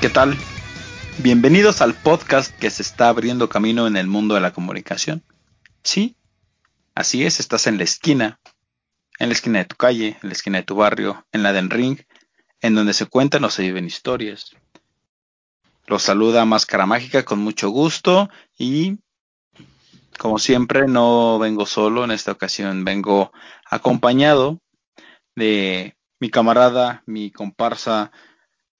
¿Qué tal? Bienvenidos al podcast que se está abriendo camino en el mundo de la comunicación. Sí, así es, estás en la esquina, en la esquina de tu calle, en la esquina de tu barrio, en la del ring, en donde se cuentan o se viven historias. Los saluda Máscara Mágica con mucho gusto y como siempre no vengo solo en esta ocasión, vengo acompañado de mi camarada, mi comparsa,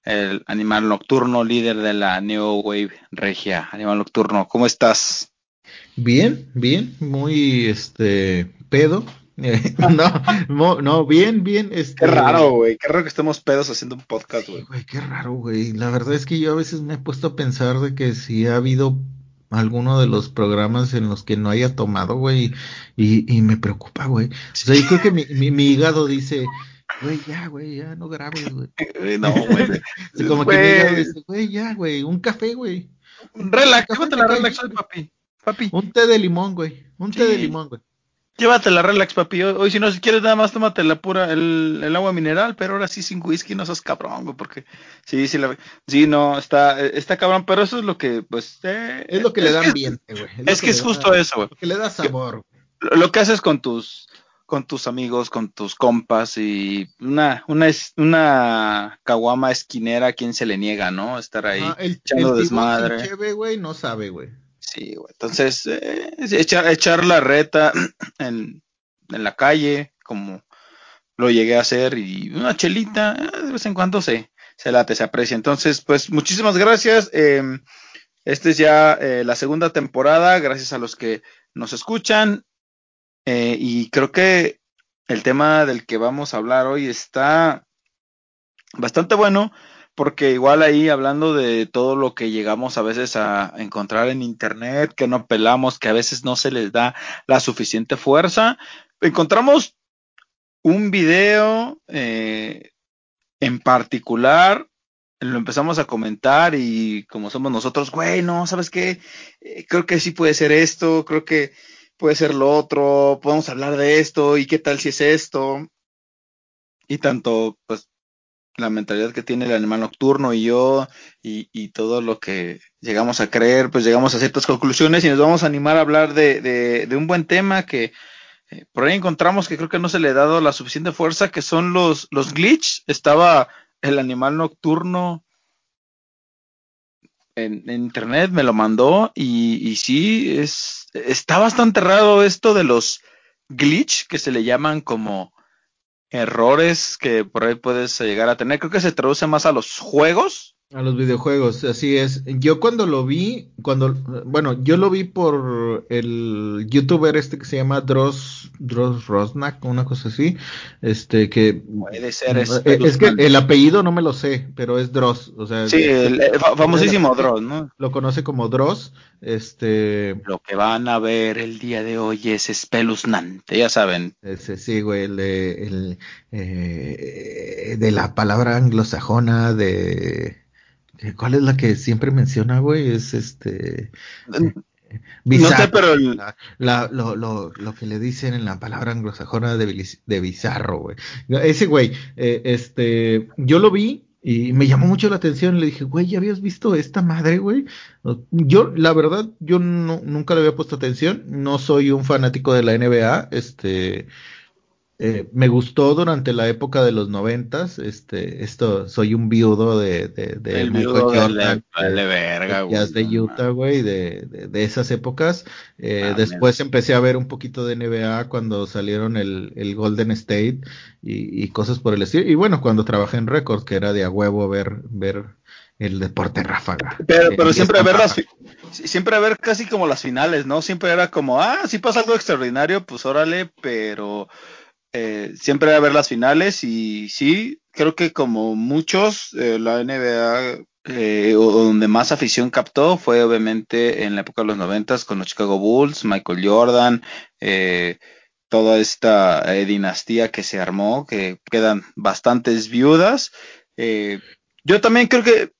el animal nocturno, líder de la Neo Wave Regia. Animal nocturno, ¿cómo estás? Bien, bien, muy este pedo. no, no, bien, bien. Este... Qué raro, güey. Qué raro que estemos pedos haciendo un podcast, güey. qué raro, güey. La verdad es que yo a veces me he puesto a pensar de que si ha habido alguno de los programas en los que no haya tomado, güey, y, y me preocupa, güey. O sea, yo creo que mi, mi, mi hígado dice, güey, ya, güey, ya no grabes, güey. no, güey. Como que dice, güey, ya, güey, un café, güey. Relax, llévate la relax hoy, papi. Papi. Un té de limón, güey. Un té de limón, güey. Llévate la relax, papi. Hoy, hoy, si no, si quieres nada más, tómate la pura, el, el, agua mineral, pero ahora sí sin whisky, no seas cabrón, güey, porque sí, sí, la, sí, no, está, está cabrón, pero eso es lo que, pues, eh, es lo que le da ambiente, güey. Es, es que, que es justo da, eso, güey. Que le da sabor. Lo, lo que haces con tus, con tus amigos, con tus compas y una, una, una caguama esquinera, ¿a quién se le niega, no? Estar ahí ah, el, echando el desmadre. Cheve, güey, no sabe, güey. Sí, güey. Entonces, eh, echar, echar la reta en, en la calle, como lo llegué a hacer, y una chelita, eh, de vez en cuando se, se late, se aprecia. Entonces, pues, muchísimas gracias. Eh, esta es ya eh, la segunda temporada, gracias a los que nos escuchan. Eh, y creo que el tema del que vamos a hablar hoy está bastante bueno, porque igual ahí hablando de todo lo que llegamos a veces a encontrar en internet, que no pelamos, que a veces no se les da la suficiente fuerza, encontramos un video eh, en particular, lo empezamos a comentar y como somos nosotros, güey, no, ¿sabes qué? Eh, creo que sí puede ser esto, creo que puede ser lo otro, podemos hablar de esto y qué tal si es esto. Y tanto, pues, la mentalidad que tiene el animal nocturno y yo y, y, todo lo que llegamos a creer, pues llegamos a ciertas conclusiones y nos vamos a animar a hablar de, de, de un buen tema que eh, por ahí encontramos que creo que no se le ha dado la suficiente fuerza, que son los, los glitch. Estaba el animal nocturno en, en internet, me lo mandó y, y sí, es, está bastante raro esto de los glitch, que se le llaman como errores que por ahí puedes llegar a tener. Creo que se traduce más a los juegos. A los videojuegos, así es. Yo cuando lo vi, cuando, bueno, yo lo vi por el youtuber este que se llama Dross, Dross Rosnack, una cosa así, este que... Puede ser. Es, es que el apellido no me lo sé, pero es Dross, o sea... Sí, el, el famosísimo Dross, ¿no? Lo conoce como Dross, este... Lo que van a ver el día de hoy es espeluznante, ya saben. Ese, sí, güey, el, el eh, de la palabra anglosajona de... ¿Cuál es la que siempre menciona, güey? Es este. Bizarro, no sé, pero. El... La, la, lo, lo, lo, que le dicen en la palabra anglosajona de, de bizarro, güey. Ese güey, eh, este. Yo lo vi y me llamó mucho la atención. Le dije, güey, ¿ya habías visto esta madre, güey? Yo, la verdad, yo no, nunca le había puesto atención. No soy un fanático de la NBA. Este. Eh, me gustó durante la época de los noventas, este, esto, soy un viudo de, de, de el viudo Jordan, de, de, verga, güey, de Utah, güey, de, de, de, esas épocas. Eh, ah, después man. empecé a ver un poquito de NBA cuando salieron el, el Golden State y, y, cosas por el estilo. Y bueno, cuando trabajé en Records, que era de a huevo ver, ver el deporte ráfaga. Pero, Eh, pero siempre ver las ráfaga. siempre ver casi como las finales, ¿no? Siempre era como, ah, si pasa algo extraordinario, pues órale, pero eh, siempre era ver las finales y sí, creo que como muchos, eh, la NBA eh, donde más afición captó fue obviamente en la época de los noventas con los Chicago Bulls, Michael Jordan, eh, toda esta dinastía que se armó, que quedan bastantes viudas. Yo también creo que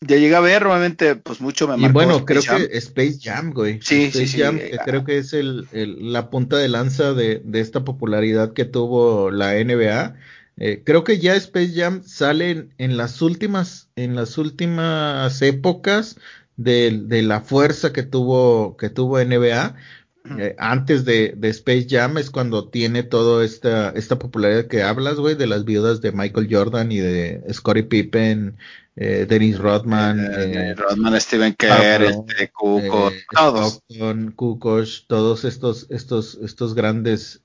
ya llegué a ver, realmente, pues mucho me Y marcó bueno, Space creo Jam. que Space Jam, güey. Sí, Space sí, sí. Jam, que creo que es el, el- la punta de lanza de, de esta popularidad que tuvo la NBA. Eh, creo que ya Space Jam sale en, en las últimas, en las últimas épocas de, de la fuerza que tuvo, que tuvo NBA. Eh, antes de, de Space Jam es cuando tiene toda esta, esta popularidad que hablas, güey, de las viudas de Michael Jordan y de Scottie Pippen, eh, Dennis Rodman, Eh, Rodman, Steven Kerr, este, todos. Stockton, Kukoc, todos estos, estos, estos grandes,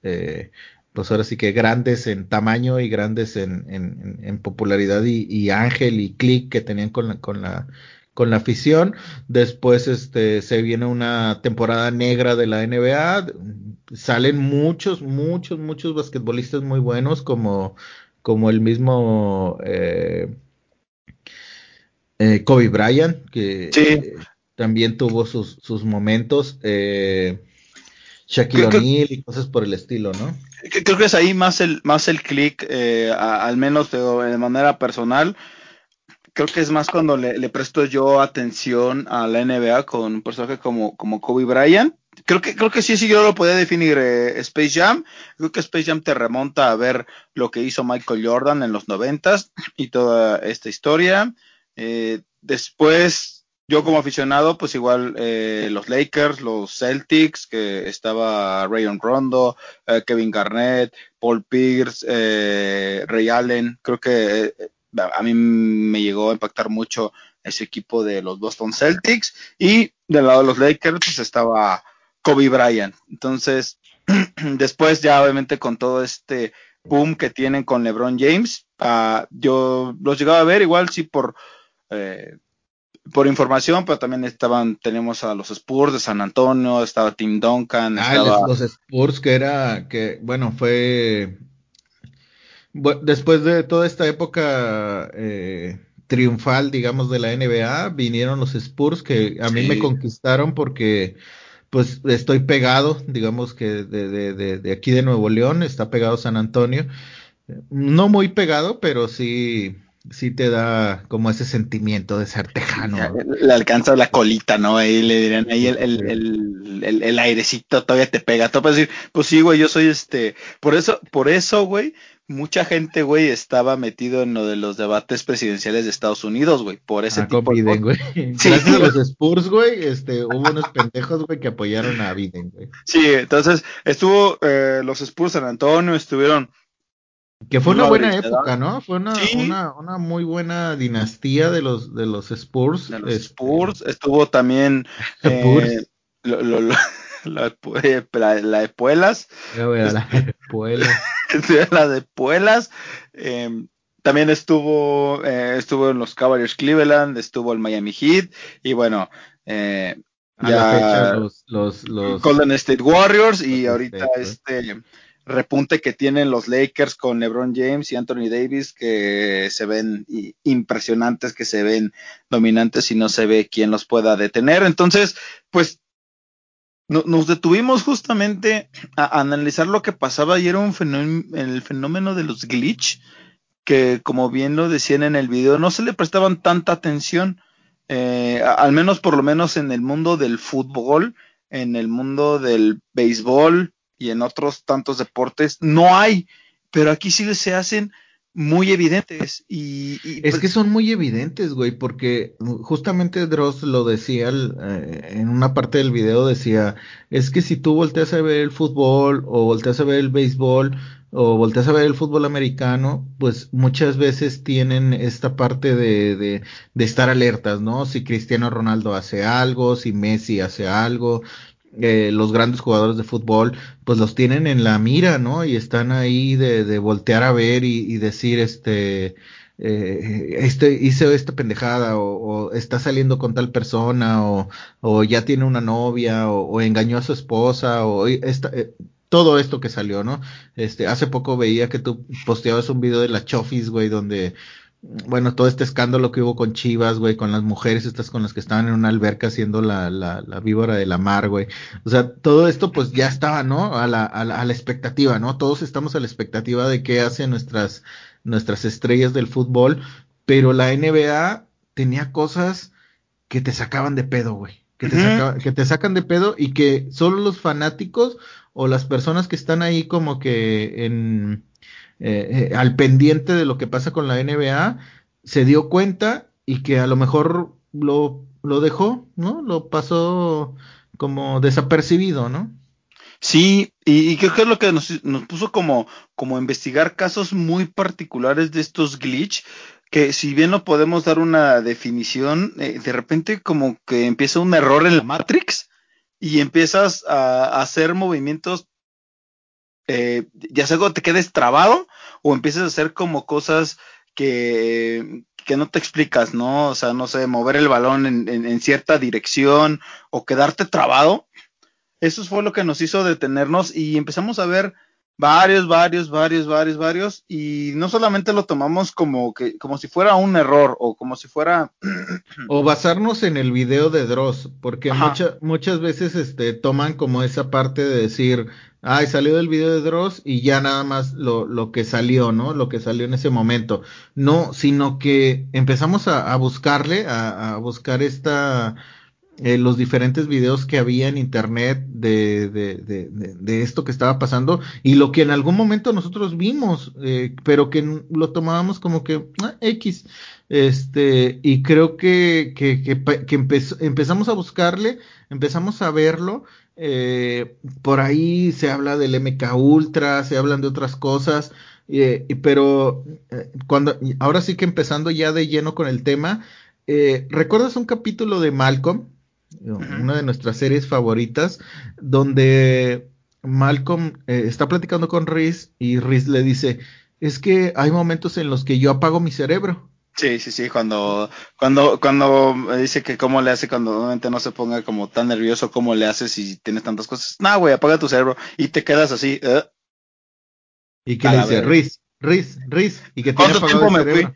pues ahora sí que grandes en tamaño y grandes en, en, en- en popularidad y, y ángel y click que tenían con la, con la, con la afición. Después, este, se viene una temporada negra de la NBA. Salen muchos, muchos, muchos basquetbolistas muy buenos como, como el mismo, eh, eh, Kobe Bryant, que Sí. eh, también tuvo sus, sus momentos. Eh, Shaquille O'Neal y cosas por el estilo, ¿no? Creo que es ahí más el, más el click, eh, al menos de, de manera personal. Creo que es más cuando le, presto yo atención a la NBA con un personaje como, como Kobe Bryant. Creo que, creo que sí, sí, yo lo podía definir eh, Space Jam. Creo que Space Jam te remonta a ver lo que hizo Michael Jordan en los noventas y toda esta historia. Eh, después, yo como aficionado, pues igual eh, los Lakers, los Celtics, que estaba Rayon Rondo, eh, Kevin Garnett, Paul Pierce, eh, Ray Allen. Creo que a mí me llegó a impactar mucho ese equipo de los Boston Celtics. Y del lado de los Lakers, pues estaba Kobe Bryant. Entonces, después ya obviamente con todo este boom que tienen con LeBron James, ah, yo los llegaba a ver igual sí por... eh, por información, pero también estaban, tenemos a los Spurs de San Antonio, estaba Tim Duncan, Ah, estaba, los Spurs, que era, que, bueno, fue. Después de toda esta época eh, triunfal, digamos, de la NBA, vinieron los Spurs que a mí Sí. me conquistaron porque, pues, estoy pegado, digamos que de, de, de, de aquí de Nuevo León, está pegado San Antonio. No muy pegado, pero sí, sí te da como ese sentimiento de ser tejano. ¿no? le alcanza la colita, ¿no? Ahí le dirían, ahí el, el, el, el, el airecito todavía te pega. Todo para decir, pues sí, güey, yo soy este. Por eso, por eso, güey, mucha gente, güey, estaba metido en lo de los debates presidenciales de Estados Unidos, güey, por ese Ah, tipo con de Biden, güey. Sí. Gracias a los Spurs, güey, este, hubo unos pendejos, güey, que apoyaron a Biden, güey. Sí, entonces estuvo eh, los Spurs San Antonio, estuvieron Que fue Una buena época, ¿no? Fue una, Sí. una, una muy buena dinastía de los, de los Spurs. de los este, Spurs, estuvo también eh, Spurs. lo- lo- lo- la, pu- la- la de Puelas, Ya, güey, a la puebla. la de Puelas, eh, también estuvo, eh, estuvo en los Cavaliers Cleveland, estuvo el Miami Heat, y bueno, eh, A ya la fecha, los, los, los, Golden State Warriors, y ahorita State, este repunte que tienen los Lakers con LeBron James y Anthony Davis, que se ven impresionantes, que se ven dominantes y no se ve quién los pueda detener. Entonces, pues no- nos detuvimos justamente a analizar lo que pasaba y era un fenómeno, el fenómeno de los glitch, que como bien lo decían en el video, no se le prestaban tanta atención, eh, al menos por lo menos en el mundo del fútbol, en el mundo del béisbol y en otros tantos deportes, no hay, pero aquí sí se hacen muy evidentes y, y, Es pues, que son muy evidentes, güey, porque justamente Dross lo decía eh, en una parte del video, decía, es que si tú volteas a ver el fútbol o volteas a ver el béisbol o volteas a ver el fútbol americano, pues muchas veces tienen esta parte de, de, de estar alertas, ¿no? Si Cristiano Ronaldo hace algo, si Messi hace algo, eh, los grandes jugadores de fútbol, pues los tienen en la mira, ¿no? Y están ahí de, de voltear a ver y, y decir, este, eh, este, hizo esta pendejada o, está saliendo con tal persona o, o ya tiene una novia o, engañó a su esposa o esta, eh, todo esto que salió, ¿no? Este, hace poco veía que tú posteabas un video de la Chofis, güey, donde bueno, todo este escándalo que hubo con Chivas, güey, con las mujeres estas con las que estaban en una alberca haciendo la, la, la víbora de la mar, güey. O sea, todo esto pues ya estaba, ¿no? A la, a la, a la expectativa, ¿no? Todos estamos a la expectativa de qué hacen nuestras, nuestras estrellas del fútbol, pero la NBA tenía cosas que te sacaban de pedo, güey. Que te, que te sacan de pedo y que solo los fanáticos o las personas que están ahí como que en eh, eh, al pendiente de lo que pasa con la NBA, se dio cuenta y que a lo mejor lo, lo dejó, ¿no? Lo pasó como desapercibido, ¿no? Sí, y, creo que es lo que nos, nos, puso como, como investigar casos muy particulares de estos glitch, que si bien no podemos dar una definición, eh, de repente como que empieza un error en la Matrix y empiezas a hacer movimientos eh, ya sea te quedes trabado o empieces a hacer como cosas que, que no te explicas, ¿no? O sea, no sé, mover el balón en, en, cierta dirección o quedarte trabado. Eso fue lo que nos hizo detenernos y empezamos a ver varios, varios, varios, varios, varios, y no solamente lo tomamos como que, como si fuera un error, o como si fuera o basarnos en el video de Dross, porque muchas, muchas veces este toman como esa parte de decir, ay, salió del video de Dross y ya nada más lo, lo que salió, ¿no? Lo que salió en ese momento. No, sino que empezamos a, a buscarle, a, a buscar esta eh, los diferentes videos que había en internet de, de, esto que estaba pasando y lo que en algún momento nosotros vimos, eh, pero que lo tomábamos como que ah, X. Este, y creo que, que, que, empezamos a buscarle, empezamos a verlo. Eh, por ahí se habla del MK Ultra, se hablan de otras cosas, pero cuando ahora sí que empezando ya de lleno con el tema, ¿recuerdas un capítulo de Malcolm? Una de nuestras series favoritas, donde Malcolm eh, está platicando con Riz y Riz le dice, es que hay momentos en los que yo apago mi cerebro. Sí, sí, sí, cuando, cuando, cuando me dice que cómo le hace cuando normalmente no se ponga como tan nervioso, cómo le hace si tienes tantas cosas. No, güey, apaga tu cerebro y te quedas así. ¿eh? Y que le dice, Riz, Riz, Riz, y que tiene apagado el cerebro.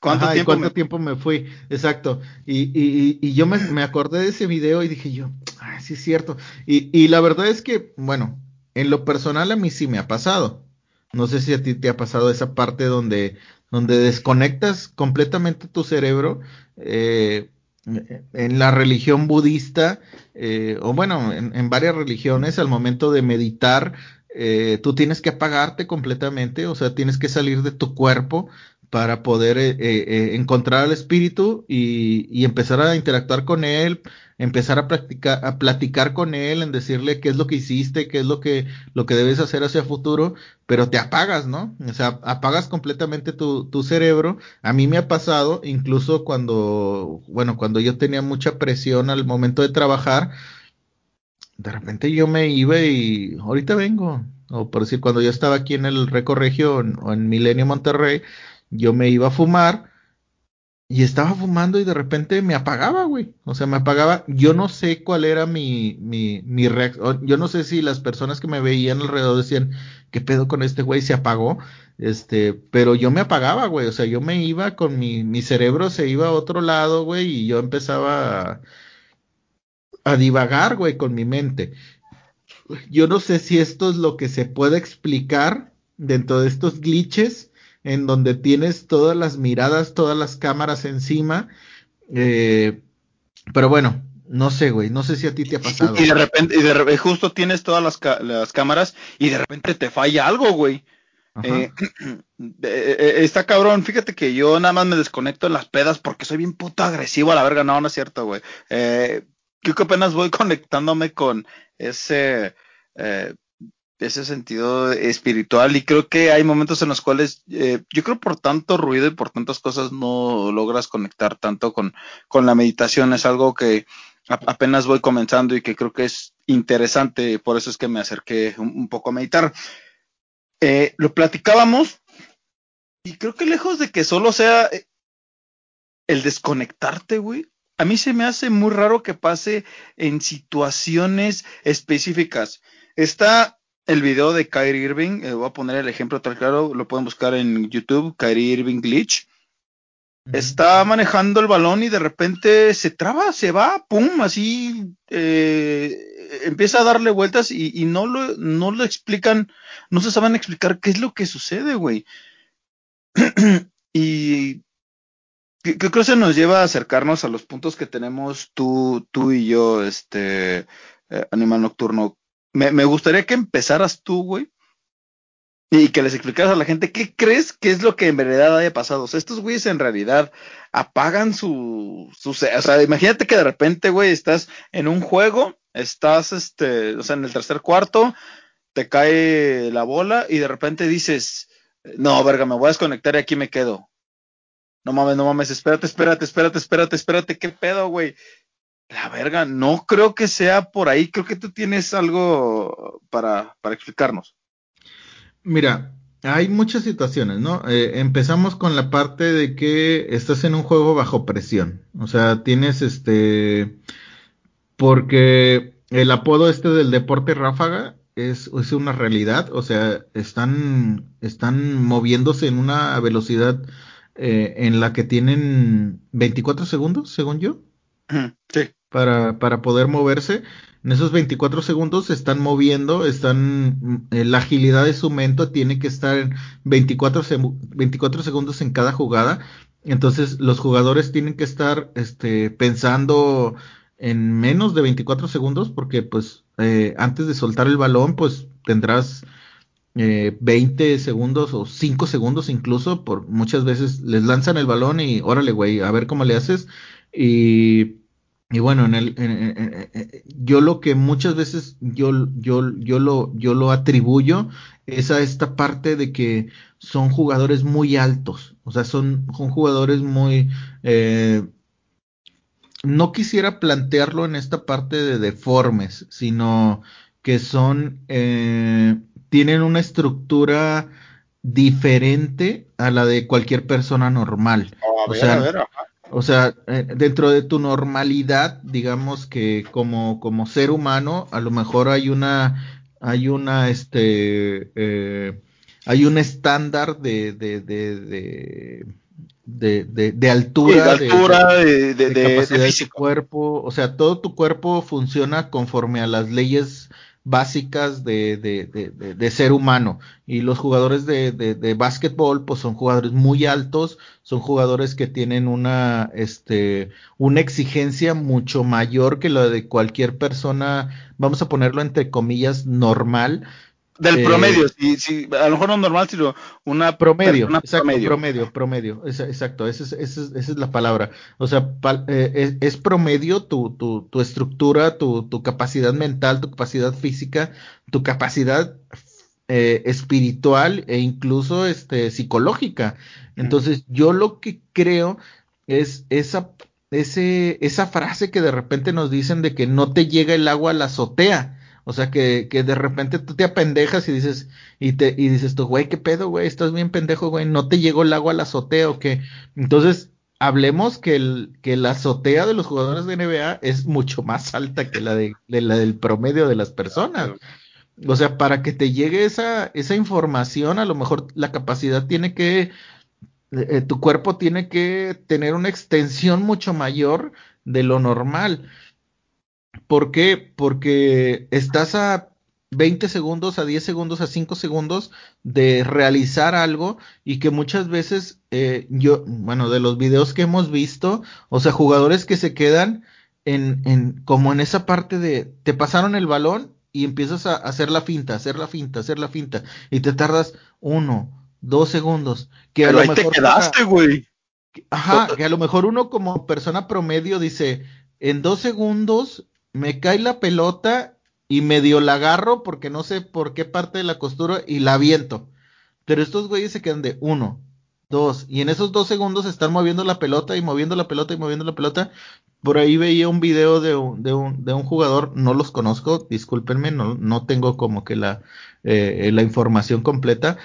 ¿Cuánto tiempo, me... tiempo me fui? Exacto. Y, y, y yo me, me, acordé de ese video y dije yo, ah, sí es cierto. Y, y la verdad es que, bueno, en lo personal a mí sí me ha pasado. No sé si a ti te ha pasado esa parte donde, donde desconectas completamente tu cerebro. Eh, en la religión budista, eh, o bueno, en, en, varias religiones, al momento de meditar, eh, tú tienes que apagarte completamente, o sea, tienes que salir de tu cuerpo, para poder eh, eh, eh, encontrar al espíritu y, empezar a interactuar con él, empezar a practicar, a platicar con él, en decirle qué es lo que hiciste, qué es lo que, lo que debes hacer hacia el futuro, pero te apagas, ¿no? O sea, apagas completamente tu, tu cerebro. A mí me ha pasado, incluso cuando, bueno, cuando yo tenía mucha presión al momento de trabajar, de repente yo me iba y ahorita vengo. O por decir, cuando yo estaba aquí en el Recorregio o en Milenio Monterrey, yo me iba a fumar y estaba fumando y de repente me apagaba, güey. O sea, me apagaba. Yo no sé cuál era mi, mi, mi reacción. Yo no sé si las personas que me veían alrededor decían, ¿qué pedo con este güey? Se apagó. Este, pero yo me apagaba, güey. O sea, yo me iba con mi, mi cerebro se iba a otro lado, güey, y yo empezaba a, a divagar, güey, con mi mente. Yo no sé si esto es lo que se puede explicar dentro de estos glitches en donde tienes todas las miradas, todas las cámaras encima. Eh, pero bueno, no sé, güey, no sé si a ti te ha pasado. Y de repente, y de repente justo tienes todas las, las, cámaras y de repente te falla algo, güey. Eh, eh, está cabrón, fíjate que yo nada más me desconecto en las pedas porque soy bien puto agresivo a la verga, no, no es cierto, güey. Eh, creo que apenas voy conectándome con ese ese sentido espiritual y creo que hay momentos en los cuales eh, yo creo por tanto ruido y por tantas cosas no logras conectar tanto con, con la meditación. Es algo que apenas voy comenzando y que creo que es interesante, por eso es que me acerqué un, poco a meditar. Eh, lo platicábamos y creo que lejos de que solo sea eh, el desconectarte, güey, a mí se me hace muy raro que pase en situaciones específicas. Está el video de Kyrie Irving, eh, voy a poner el ejemplo tal claro, lo pueden buscar en YouTube, Kyrie Irving Glitch. Está manejando el balón y de repente se traba, se va, pum, así eh, empieza a darle vueltas y, no, lo, no lo explican, no se saben explicar qué es lo que sucede, güey. y ¿Qué, creo que se nos lleva a acercarnos a los puntos que tenemos tú, tú y yo, este, eh, Animal Nocturno. Me, gustaría que empezaras tú, güey, y que les explicaras a la gente qué crees que es lo que en verdad haya pasado. O sea, estos güeyes en realidad apagan su, su, o sea, imagínate que de repente, güey, estás en un juego, estás, este, o sea, en el tercer cuarto, te cae la bola y de repente dices, no, verga, me voy a desconectar y aquí me quedo no mames, no mames, espérate, espérate, espérate, espérate, espérate, qué pedo, güey. La verga, no creo que sea por ahí, creo que tú tienes algo para, para explicarnos. Mira, hay muchas situaciones, ¿no? Eh, empezamos con la parte de que estás en un juego bajo presión, o sea, tienes este, porque el apodo este del deporte ráfaga es, es una realidad, o sea, están, están moviéndose en una velocidad eh, en la que tienen 24 segundos, según yo. Sí. Para, para poder moverse. En esos 24 segundos se están moviendo, están, eh, la agilidad de su mento tiene que estar en 24, 24 segundos en cada jugada. Entonces los jugadores tienen que estar este, pensando en menos de 24 segundos porque pues eh, antes de soltar el balón pues tendrás eh, 20 segundos o 5 segundos incluso, por muchas veces les lanzan el balón y órale, güey, a ver cómo le haces. Y, y bueno, en el, yo lo que muchas veces yo, yo, yo, lo, yo lo atribuyo es a esta parte de que son jugadores muy altos, o sea, son, son jugadores muy... Eh, no quisiera plantearlo en esta parte de deformes, sino que son eh, tienen una estructura diferente a la de cualquier persona normal. o, sea, o sea, eh, dentro de tu normalidad, digamos que como, como ser humano, a lo mejor hay una, hay una, este, eh, hay un estándar de, de, de, de de, altura, de, altura, de, de, capacidad de, cuerpo, o sea, todo tu cuerpo funciona conforme a las leyes básicas de, de, de, de, ser humano. Y los jugadores de, básquetbol, pues son jugadores muy altos, son jugadores que tienen una, este, una exigencia mucho mayor que la de cualquier persona, vamos a ponerlo entre comillas, normal, del eh, promedio, si, si, a lo mejor no normal, sino una promedio, exacto, promedio, promedio, exacto, esa es, esa, es, esa es, la palabra. O sea, eh, es, promedio tu, tu, tu estructura, tu, tu, capacidad mental, tu capacidad física, tu capacidad eh, espiritual e incluso este, psicológica. Entonces, yo lo que creo es esa, ese, esa frase que de repente nos dicen de que no te llega el agua a la azotea. O sea, que, que de repente tú te apendejas y dices, y te, y dices tú, güey, qué pedo, güey, estás bien pendejo, güey, no te llegó el agua al azotea o qué. Entonces, hablemos que el, que la azotea de los jugadores de NBA es mucho más alta que la de, la del promedio de las personas. O sea, para que te llegue esa, esa información, a lo mejor la capacidad tiene que, eh, tu cuerpo tiene que tener una extensión mucho mayor de lo normal. ¿Por qué? Porque estás a 20 segundos, a 10 segundos, a 5 segundos de realizar algo y que muchas veces eh, yo, bueno, de los videos que hemos visto, o sea, jugadores que se quedan en, en, como en esa parte de, te pasaron el balón y empiezas a hacer la finta, hacer la finta, hacer la finta y te tardas uno, dos segundos. Que a lo mejor te quedaste, güey. Ajá, que a lo mejor uno como persona promedio dice, en dos segundos me cae la pelota y medio la agarro porque no sé por qué parte de la costura y la aviento. Pero estos güeyes se quedan de uno, dos, y en esos dos segundos están moviendo la pelota y moviendo la pelota y moviendo la pelota. Por ahí veía un video de un, de un, de un jugador, no los conozco, discúlpenme, no, no tengo como que la, eh, la información completa,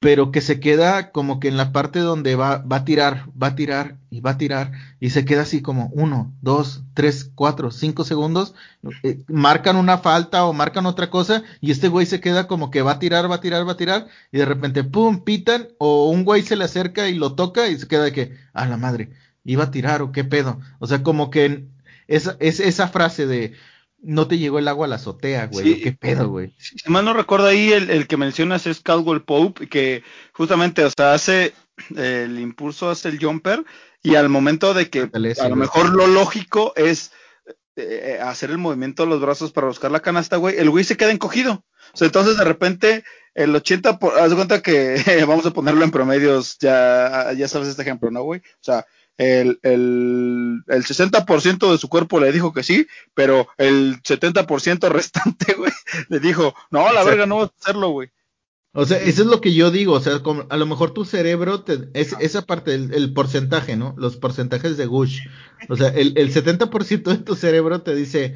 pero que se queda como que en la parte donde va, va a tirar, va a tirar y va a tirar y se queda así como uno, dos, tres, cuatro, cinco segundos, eh, marcan una falta o marcan otra cosa y este güey se queda como que va a tirar, va a tirar, va a tirar y de repente pum, pitan o un güey se le acerca y lo toca y se queda de que, a la madre, iba a tirar o qué pedo. O sea, como que esa, es esa frase de no te llegó el agua a la azotea, güey. ¿Qué pedo, güey? Si mal no recuerdo ahí, el, que mencionas es Caldwell Pope, que justamente, o sea, hace el impulso, hace el jumper, y al momento de que a lo mejor lo lógico es eh, hacer el movimiento de los brazos para buscar la canasta, güey, el güey se queda encogido. O sea, entonces de repente el 80, por, haz de cuenta que vamos a ponerlo en promedios, ya, ya sabes este ejemplo, ¿no, güey? O sea, el, el, el 60% de su cuerpo le dijo que sí, pero el 70% restante, güey, le dijo, no, la verga, no vas a hacerlo, güey. O sea, eso es lo que yo digo, o sea, a lo mejor tu cerebro, te, es, esa parte, el, porcentaje, ¿no? Los porcentajes de Gush. O sea, el, el 70% de tu cerebro te dice,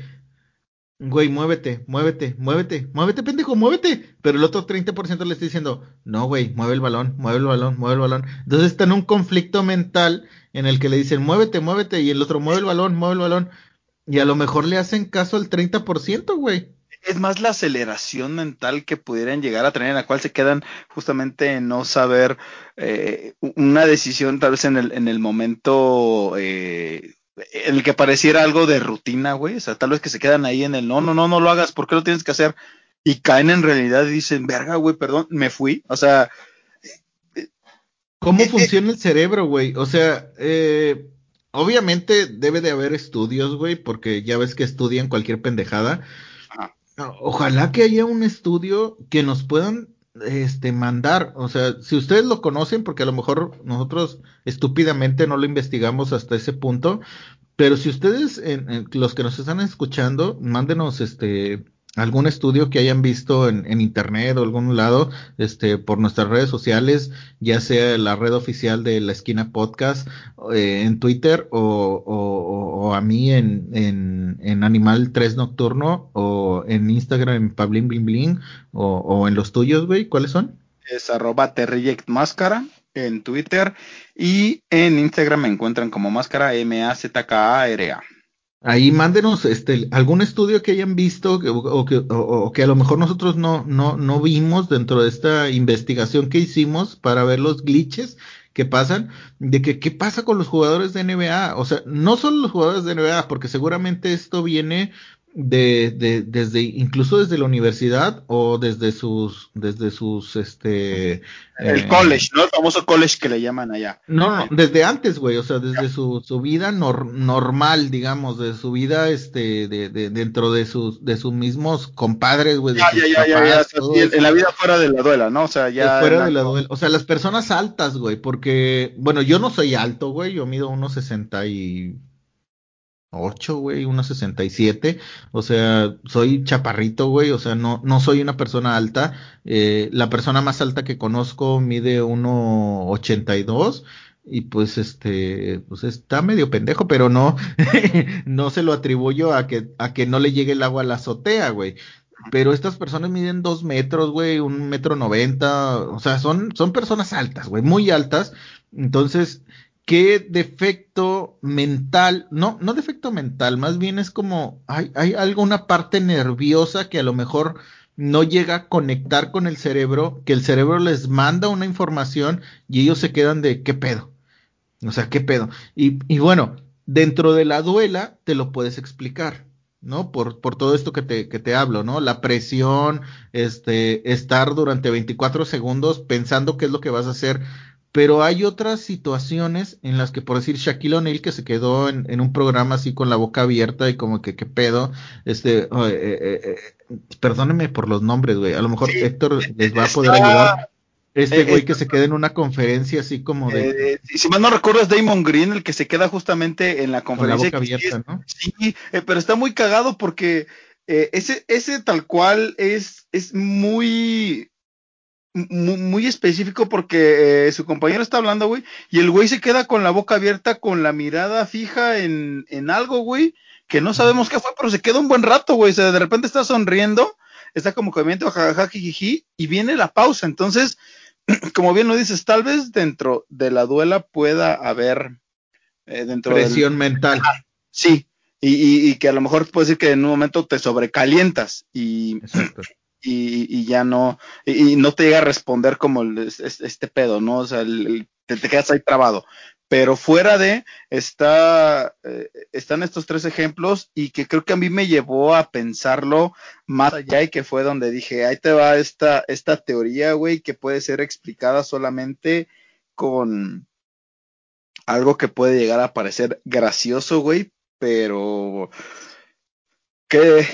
güey, muévete, muévete, muévete, muévete, pendejo, muévete. Pero el otro 30% le está diciendo, no, güey, mueve el balón, mueve el balón, mueve el balón. Entonces está en un conflicto mental en el que le dicen, muévete, muévete, y el otro mueve el balón, mueve el balón. Y a lo mejor le hacen caso al 30%, güey. Es más la aceleración mental que pudieran llegar a tener, en la cual se quedan justamente en no saber eh, una decisión, tal vez en el, en el momento eh, el que pareciera algo de rutina, güey. O sea, tal vez que se quedan ahí en el no, no, no, no lo hagas, ¿por qué lo tienes que hacer? Y caen en realidad y dicen, verga, güey, perdón, me fui. O sea. ¿Cómo eh, eh, funciona el cerebro, güey? O sea, eh, obviamente debe de haber estudios, güey, porque ya ves que estudian cualquier pendejada. Ojalá que haya un estudio que nos puedan este mandar, o sea, si ustedes lo conocen, porque a lo mejor nosotros estúpidamente no lo investigamos hasta ese punto, pero si ustedes, los que nos están escuchando, mándenos este algún estudio que hayan visto en, en, internet o algún lado, este, por nuestras redes sociales, ya sea la red oficial de la esquina podcast, eh, en Twitter o, o, a mí en, en, Animal 3 Nocturno o en Instagram en Pablin Bling Bling o, o en los tuyos, güey, ¿cuáles son? Es arroba Máscara en Twitter y en Instagram me encuentran como máscara M-A-Z-K-A-R-A. Ahí mándenos este, algún estudio que hayan visto o, que, o, que a lo mejor nosotros no, no, no vimos dentro de esta investigación que hicimos para ver los glitches que pasan, de que qué pasa con los jugadores de NBA. O sea, no solo los jugadores de NBA, porque seguramente esto viene de, de, desde incluso desde la universidad o desde sus desde sus este el eh, college no el famoso college que le llaman allá. No no desde antes güey o sea desde su, su vida normal digamos de su vida este de, de, dentro de sus de sus mismos compadres güey ya, ya, ya, ya, en la vida fuera de la duela no o sea ya fuera de la duela o sea las personas altas güey porque bueno yo no soy alto güey yo mido unos sesenta y 8, güey, 1.67. O sea, soy chaparrito, güey. O sea, no, no soy una persona alta. Eh, la persona más alta que conozco mide 1.82. Y pues este, pues está medio pendejo, pero no, no se lo atribuyo a que, a que no le llegue el agua a la azotea, güey. Pero estas personas miden dos metros, güey, un metro noventa, o sea, son, son personas altas, güey, muy altas. Entonces, qué defecto mental, no, no defecto mental, más bien es como hay, hay alguna parte nerviosa que a lo mejor no llega a conectar con el cerebro, que el cerebro les manda una información y ellos se quedan de qué pedo. O sea, qué pedo. Y, y bueno, dentro de la duela te lo puedes explicar. ¿no? Por, por todo esto que te, que te hablo, ¿no? La presión, este, estar durante 24 segundos pensando qué es lo que vas a hacer pero hay otras situaciones en las que, por decir, Shaquille O'Neal, que se quedó en, un programa así con la boca abierta y como que, ¿qué pedo? Este, eh, eh, eh, perdónenme por los nombres, güey. A lo mejor Héctor les va a poder ayudar. Este güey que se queda en una conferencia así como de... si mal no recuerdo es Damon Green el que se queda justamente en la conferencia. Con la boca abierta, ¿no? Sí, pero está muy cagado porque ese, ese tal cual es, es muy muy, específico porque eh, su compañero está hablando, güey, y el güey se queda con la boca abierta, con la mirada fija en, en algo, güey, que no sabemos qué fue, pero se queda un buen rato, güey, o sea, de repente está sonriendo, está como comiendo jajaja, y viene la pausa, entonces, como bien lo dices, tal vez dentro de la duela pueda haber eh, dentro presión mental. sí, y, y, que a lo mejor puede decir que en un momento te sobrecalientas y, y, ya no, y, no te llega a responder como este pedo, ¿no? O sea, te, te, quedas ahí trabado. Pero fuera de, está, eh, están estos tres ejemplos y que creo que a mí me llevó a pensarlo más allá y que fue donde dije, ahí te va esta, esta teoría, güey, que puede ser explicada solamente con algo que puede llegar a parecer gracioso, güey, pero que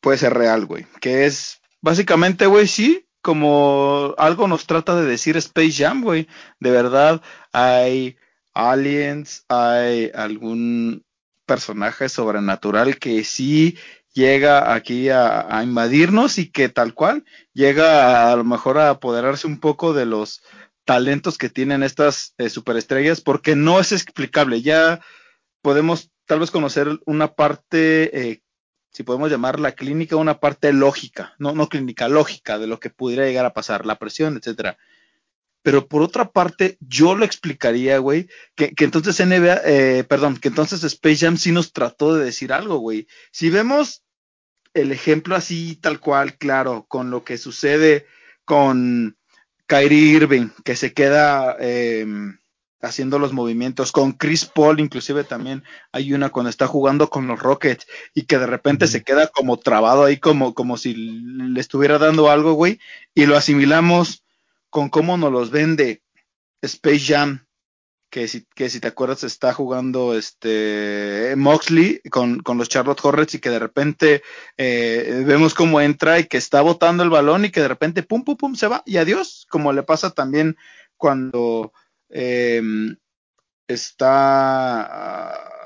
puede ser real, güey, que es básicamente, güey, sí, como algo nos trata de decir Space Jam, güey, de verdad hay aliens, hay algún personaje sobrenatural que sí llega aquí a, invadirnos y que tal cual llega a, lo mejor a apoderarse un poco de los talentos que tienen estas eh, superestrellas porque no es explicable. Ya podemos tal vez conocer una parte, eh, si podemos llamarla clínica, una parte lógica, no, no clínica, lógica de lo que pudiera llegar a pasar, la presión, etcétera. Pero por otra parte, yo lo explicaría, güey, que, que, entonces NBA, eh, perdón, que entonces Space Jam sí nos trató de decir algo, güey. Si vemos el ejemplo así, tal cual, claro, con lo que sucede con Kyrie Irving, que se queda eh, haciendo los movimientos, con Chris Paul, inclusive también hay una cuando está jugando con los Rockets y que de repente se queda como trabado ahí, como, como si le estuviera dando algo, güey, y lo asimilamos con cómo nos los vende Space Jam, que si, que si te acuerdas está jugando este Moxley con, con los Charlotte Hornets y que de repente eh, vemos cómo entra y que está botando el balón y que de repente pum pum pum se va y adiós, como le pasa también cuando eh, está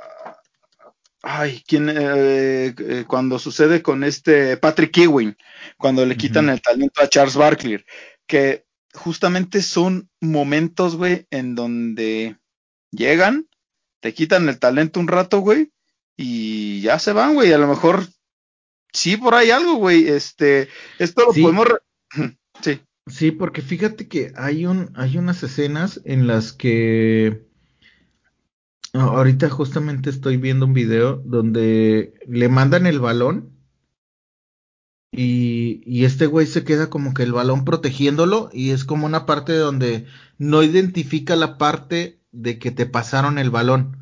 ay, ¿quién, eh, eh, cuando sucede con este Patrick Ewing, cuando le quitan el talento a Charles Barkley, que justamente son momentos, güey, en donde llegan, te quitan el talento un rato, güey, y ya se van, güey. A lo mejor sí por ahí algo, güey. Este, esto lo podemos. sí. Sí, porque fíjate que hay un, hay unas escenas en las que ahorita justamente estoy viendo un video donde le mandan el balón y, y, este güey se queda como que el balón protegiéndolo y es como una parte donde no identifica la parte de que te pasaron el balón.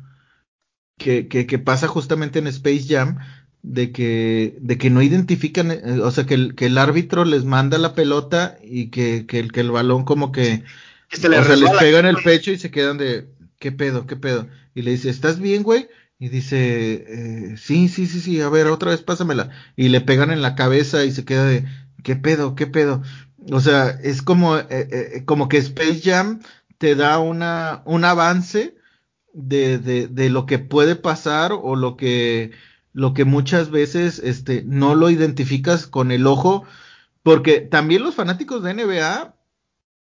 Que, que, que pasa justamente en Space Jam, de que, de que no identifican, eh, o sea, que el, que el árbitro les manda la pelota y que, que, el, que el balón como que, que se o sea, les pega en el pecho y se quedan de, ¿qué pedo, qué pedo? Y le dice, ¿estás bien, güey? Y dice, eh, sí, sí, sí, sí, a ver, otra vez pásamela. Y le pegan en la cabeza y se queda de, ¿qué pedo, qué pedo? O sea, es como, eh, eh, como que Space Jam te da una, un avance de, de, de, lo que puede pasar o lo que, lo que muchas veces este, no lo identificas con el ojo, porque también los fanáticos de NBA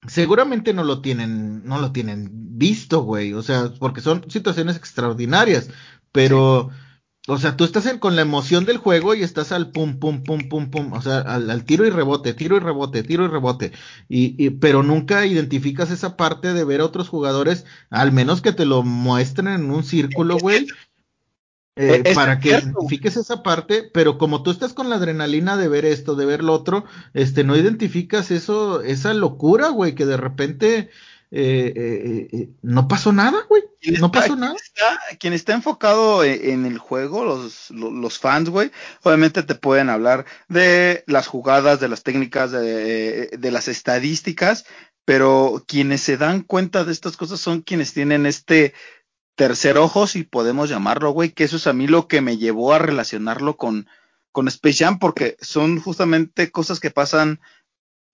seguramente no lo tienen, no lo tienen visto, güey, o sea, porque son situaciones extraordinarias, pero, o sea, tú estás con la emoción del juego y estás al pum, pum, pum, pum, pum, o sea, al, tiro y rebote, tiro y rebote, tiro y rebote, y, pero nunca identificas esa parte de ver a otros jugadores, al menos que te lo muestren en un círculo, güey. Eh, es para que cierto. identifiques esa parte, pero como tú estás con la adrenalina de ver esto, de ver lo otro, este, no identificas eso, esa locura, güey, que de repente eh, eh, no pasó nada, güey. No pasó nada. Está, quien está enfocado en, en el juego, los, los, los, fans, güey, obviamente te pueden hablar de las jugadas, de las técnicas, de, de, las estadísticas, pero quienes se dan cuenta de estas cosas son quienes tienen este tercer ojo, si podemos llamarlo, güey, que eso es a mí lo que me llevó a relacionarlo con, con Space Jam, porque son justamente cosas que pasan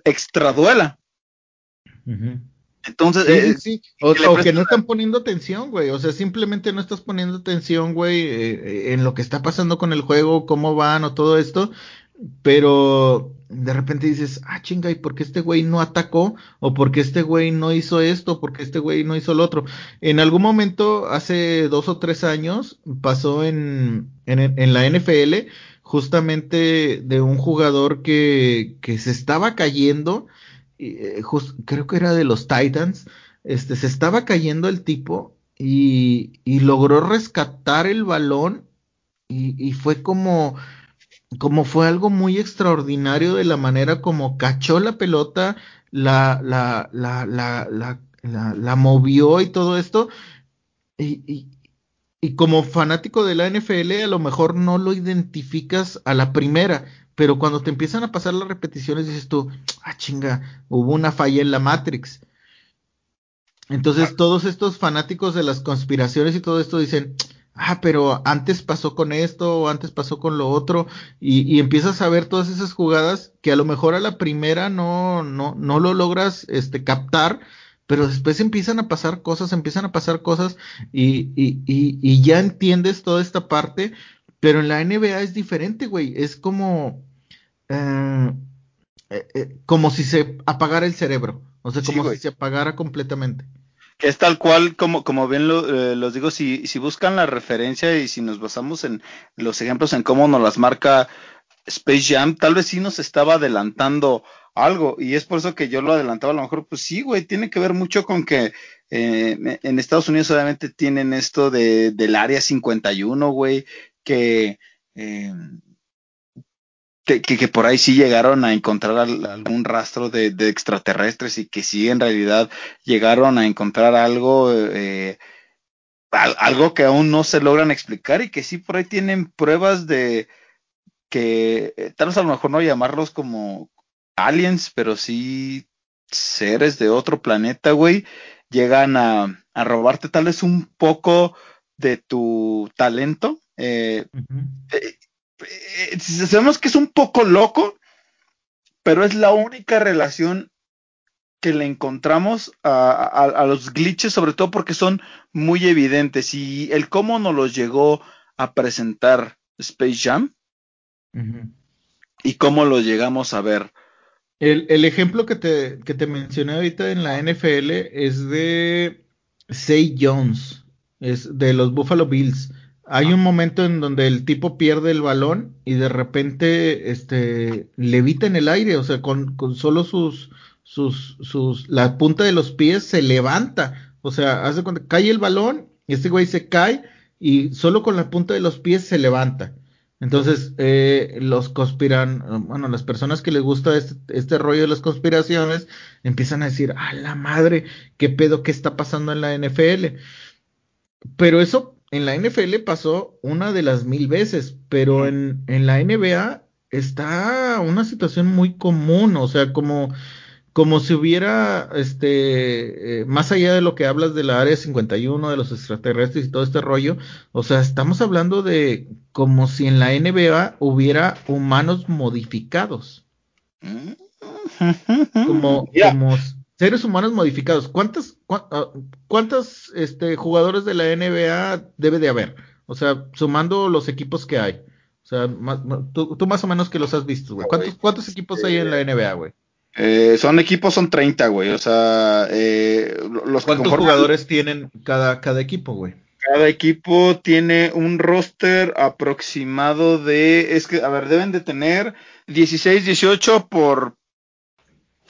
extraduela. Uh -huh. Entonces, sí, eh, sí. O, o que no están poniendo atención, güey. O sea, simplemente no estás poniendo atención, güey, eh, en lo que está pasando con el juego, cómo van o todo esto. Pero de repente dices, ah, chinga, ¿y por qué este güey no atacó? ¿O por qué este güey no hizo esto? ¿Por qué este güey no hizo lo otro? En algún momento, hace dos o tres años, pasó en, en, en la NFL, justamente de un jugador que, que se estaba cayendo eh, creo que era de los Titans, este, se estaba cayendo el tipo y, y logró rescatar el balón y, y, fue como, como fue algo muy extraordinario de la manera como cachó la pelota, la, la, la, la, la, la, la movió y todo esto. Y, y, y como fanático de la NFL, a lo mejor no lo identificas a la primera, pero cuando te empiezan a pasar las repeticiones dices tú, ah chinga, hubo una falla en la Matrix. Entonces ah. todos estos fanáticos de las conspiraciones y todo esto dicen, ah, pero antes pasó con esto o antes pasó con lo otro y, y, empiezas a ver todas esas jugadas que a lo mejor a la primera no, no, no lo logras este, captar, pero después empiezan a pasar cosas, empiezan a pasar cosas y, y, y, y ya entiendes toda esta parte, pero en la NBA es diferente, güey, es como, eh, eh, eh, como si se apagara el cerebro, o sea, como si se apagara completamente que es tal cual como, como bien lo, eh, los digo, si, si buscan la referencia y si nos basamos en los ejemplos en cómo nos las marca Space Jam, tal vez sí nos estaba adelantando algo. Y es por eso que yo lo adelantaba a lo mejor, pues sí, güey, tiene que ver mucho con que eh, en Estados Unidos obviamente tienen esto de, del área 51, güey, que eh, que, que, por ahí sí llegaron a encontrar algún rastro de, de, extraterrestres y que sí en realidad llegaron a encontrar algo, eh, algo que aún no se logran explicar y que sí por ahí tienen pruebas de que eh, tal vez a lo mejor no llamarlos como aliens, pero sí seres de otro planeta, güey, llegan a, a robarte tal vez un poco de tu talento. Eh, uh -huh. Eh, sabemos que es un poco loco, pero es la única relación que le encontramos a, a, a, los glitches, sobre todo porque son muy evidentes. Y el cómo nos los llegó a presentar Space Jam uh -huh. y cómo lo llegamos a ver. El, el ejemplo que te, que te, mencioné ahorita en la NFL es de Say Jones, es de los Buffalo Bills. Hay un momento en donde el tipo pierde el balón y de repente este levita en el aire, o sea, con, con solo sus, sus, sus, la punta de los pies se levanta. O sea, hace cuando cae el balón, y este güey se cae y solo con la punta de los pies se levanta. Entonces, eh, los conspiran, bueno, las personas que les gusta este, este, rollo de las conspiraciones empiezan a decir, a la madre, qué pedo que está pasando en la NFL. Pero eso en la NFL pasó una de las mil veces, pero en, en la NBA está una situación muy común, o sea, como, como si hubiera, este, eh, más allá de lo que hablas de la área 51, de los extraterrestres y todo este rollo, o sea, estamos hablando de como si en la NBA hubiera humanos modificados. Como, yeah. como seres humanos modificados. ¿Cuántas, ah, cuántas este, jugadores de la NBA debe de haber? O sea, sumando los equipos que hay. O sea, más, tú, tú, más o menos que los has visto, güey. ¿Cuántos, ¿Cuántos, equipos hay en la NBA, güey? Eh, son equipos, son 30, güey. O sea, eh, los ¿cuántos jugadores tienen cada, cada equipo, güey? Cada equipo tiene un roster aproximado de, es que, a ver, deben de tener 16, 18 por,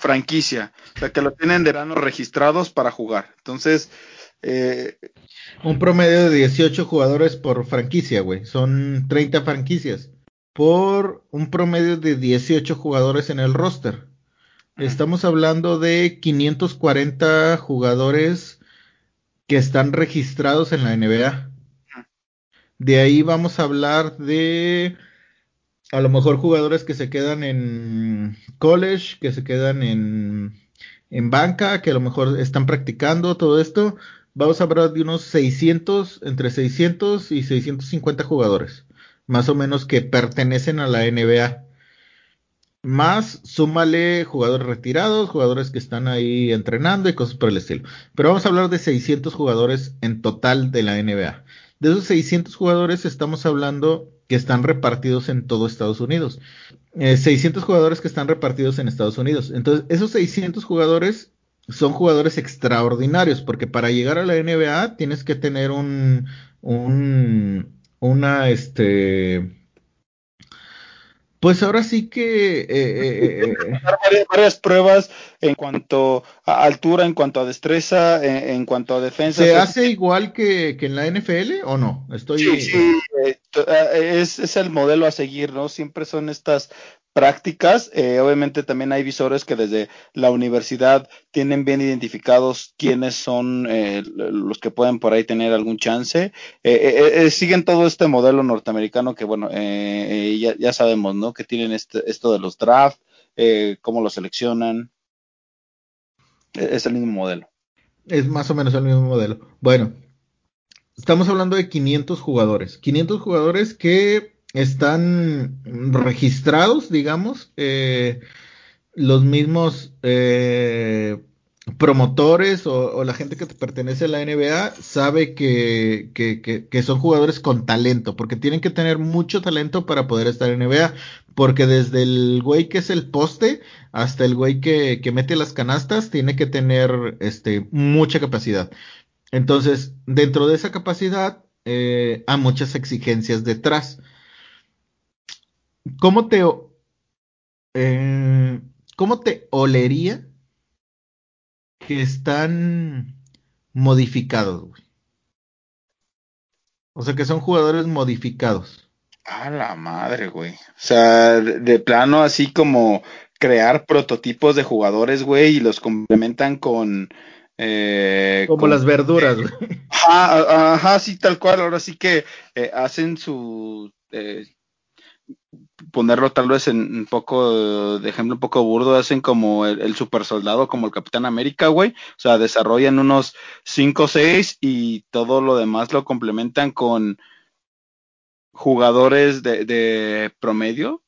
franquicia, o sea que lo tienen de verano registrados para jugar. Entonces, eh, un promedio de 18 jugadores por franquicia, güey. Son 30 franquicias por un promedio de 18 jugadores en el roster. Estamos hablando de 540 jugadores que están registrados en la NBA. De ahí vamos a hablar de a lo mejor jugadores que se quedan en college, que se quedan en, en banca, que a lo mejor están practicando todo esto. Vamos a hablar de unos 600, entre 600 y 650 jugadores, más o menos que pertenecen a la NBA. Más, súmale jugadores retirados, jugadores que están ahí entrenando y cosas por el estilo. Pero vamos a hablar de 600 jugadores en total de la NBA. De esos 600 jugadores estamos hablando que están repartidos en todo Estados Unidos. Eh, 600 jugadores que están repartidos en Estados Unidos. Entonces, esos 600 jugadores son jugadores extraordinarios, porque para llegar a la NBA tienes que tener un, un una, este, Pues ahora sí que eh, eh, eh, varias, varias pruebas en cuanto a altura, en cuanto a destreza, en, en cuanto a defensa. ¿se hace igual que, que en la NFL o no? Estoy Sí, sí, es, es el modelo a seguir, ¿no? Siempre son estas prácticas. eh, obviamente también hay visores que desde la universidad tienen bien identificados quiénes son eh, los que pueden por ahí tener algún chance. Eh, siguen todo este modelo norteamericano que, bueno, ya, ya sabemos, ¿no? Que tienen este, esto de los draft, cómo lo seleccionan. Eh, Es el mismo modelo. Es más o menos el mismo modelo. Bueno, estamos hablando de 500 jugadores. 500 jugadores que están registrados, digamos, eh, los mismos eh, promotores o, la gente que te pertenece a la NBA sabe que, que, son jugadores con talento, porque tienen que tener mucho talento para poder estar en NBA, porque desde el güey que es el poste hasta el güey que, que mete las canastas tiene que tener este, mucha capacidad. Entonces, dentro de esa capacidad, eh, hay muchas exigencias detrás. ¿Cómo te, eh, cómo te olería que están modificados, güey? O sea, que son jugadores modificados. A la madre, güey. O sea, de, de plano así como crear prototipos de jugadores, güey, y los complementan con... Eh, Como con- las verduras, güey. Ajá, a- ajá, sí, tal cual. Ahora sí que eh, hacen su... ponerlo tal vez en un poco, de ejemplo, un poco burdo, hacen como el, el super soldado, como el Capitán América, güey. O sea, desarrollan unos 5 o 6 y todo lo demás lo complementan con jugadores de, de promedio.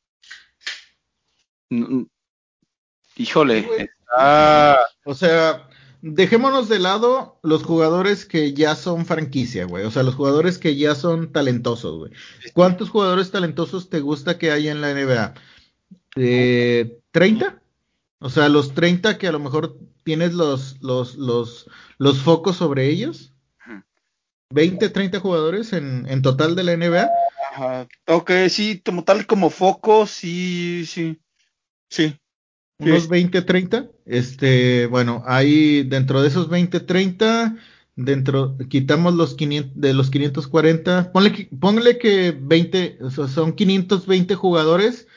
Híjole, Sí, está... O sea, dejémonos de lado los jugadores que ya son franquicia, güey. O sea, los jugadores que ya son talentosos, güey. ¿Cuántos jugadores talentosos te gusta que haya en la NBA? Eh, ¿30? O sea, los 30 que a lo mejor tienes los, los, los, los focos sobre ellos. Ujú. 20, 30 jugadores en, en total de la NBA. Ajá. Ok, sí, como tal, como foco, sí, sí, sí. Unos Sí. 20, 30. Este, bueno, hay dentro de esos 20, 30, dentro, quitamos los 500, de los 540, ponle, que- ponle que 20, o sea, son 520 jugadores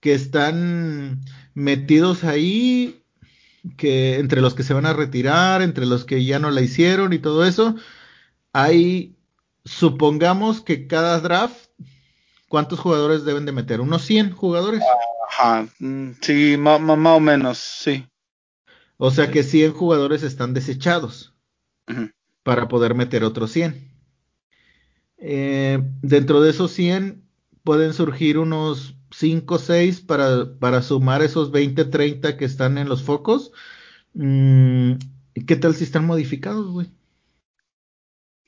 que están metidos ahí, que entre los que se van a retirar, entre los que ya no la hicieron y todo eso. Hay, supongamos que cada draft, ¿cuántos jugadores deben de meter? Unos 100 jugadores. Ajá, mm, sí, ma- más o menos, sí. O sea que 100 jugadores están desechados Ujú. para poder meter otros 100. Eh, dentro de esos 100 pueden surgir unos 5 o 6 para, para sumar esos 20, 30 que están en los focos. Mm, ¿Qué tal si están modificados, güey?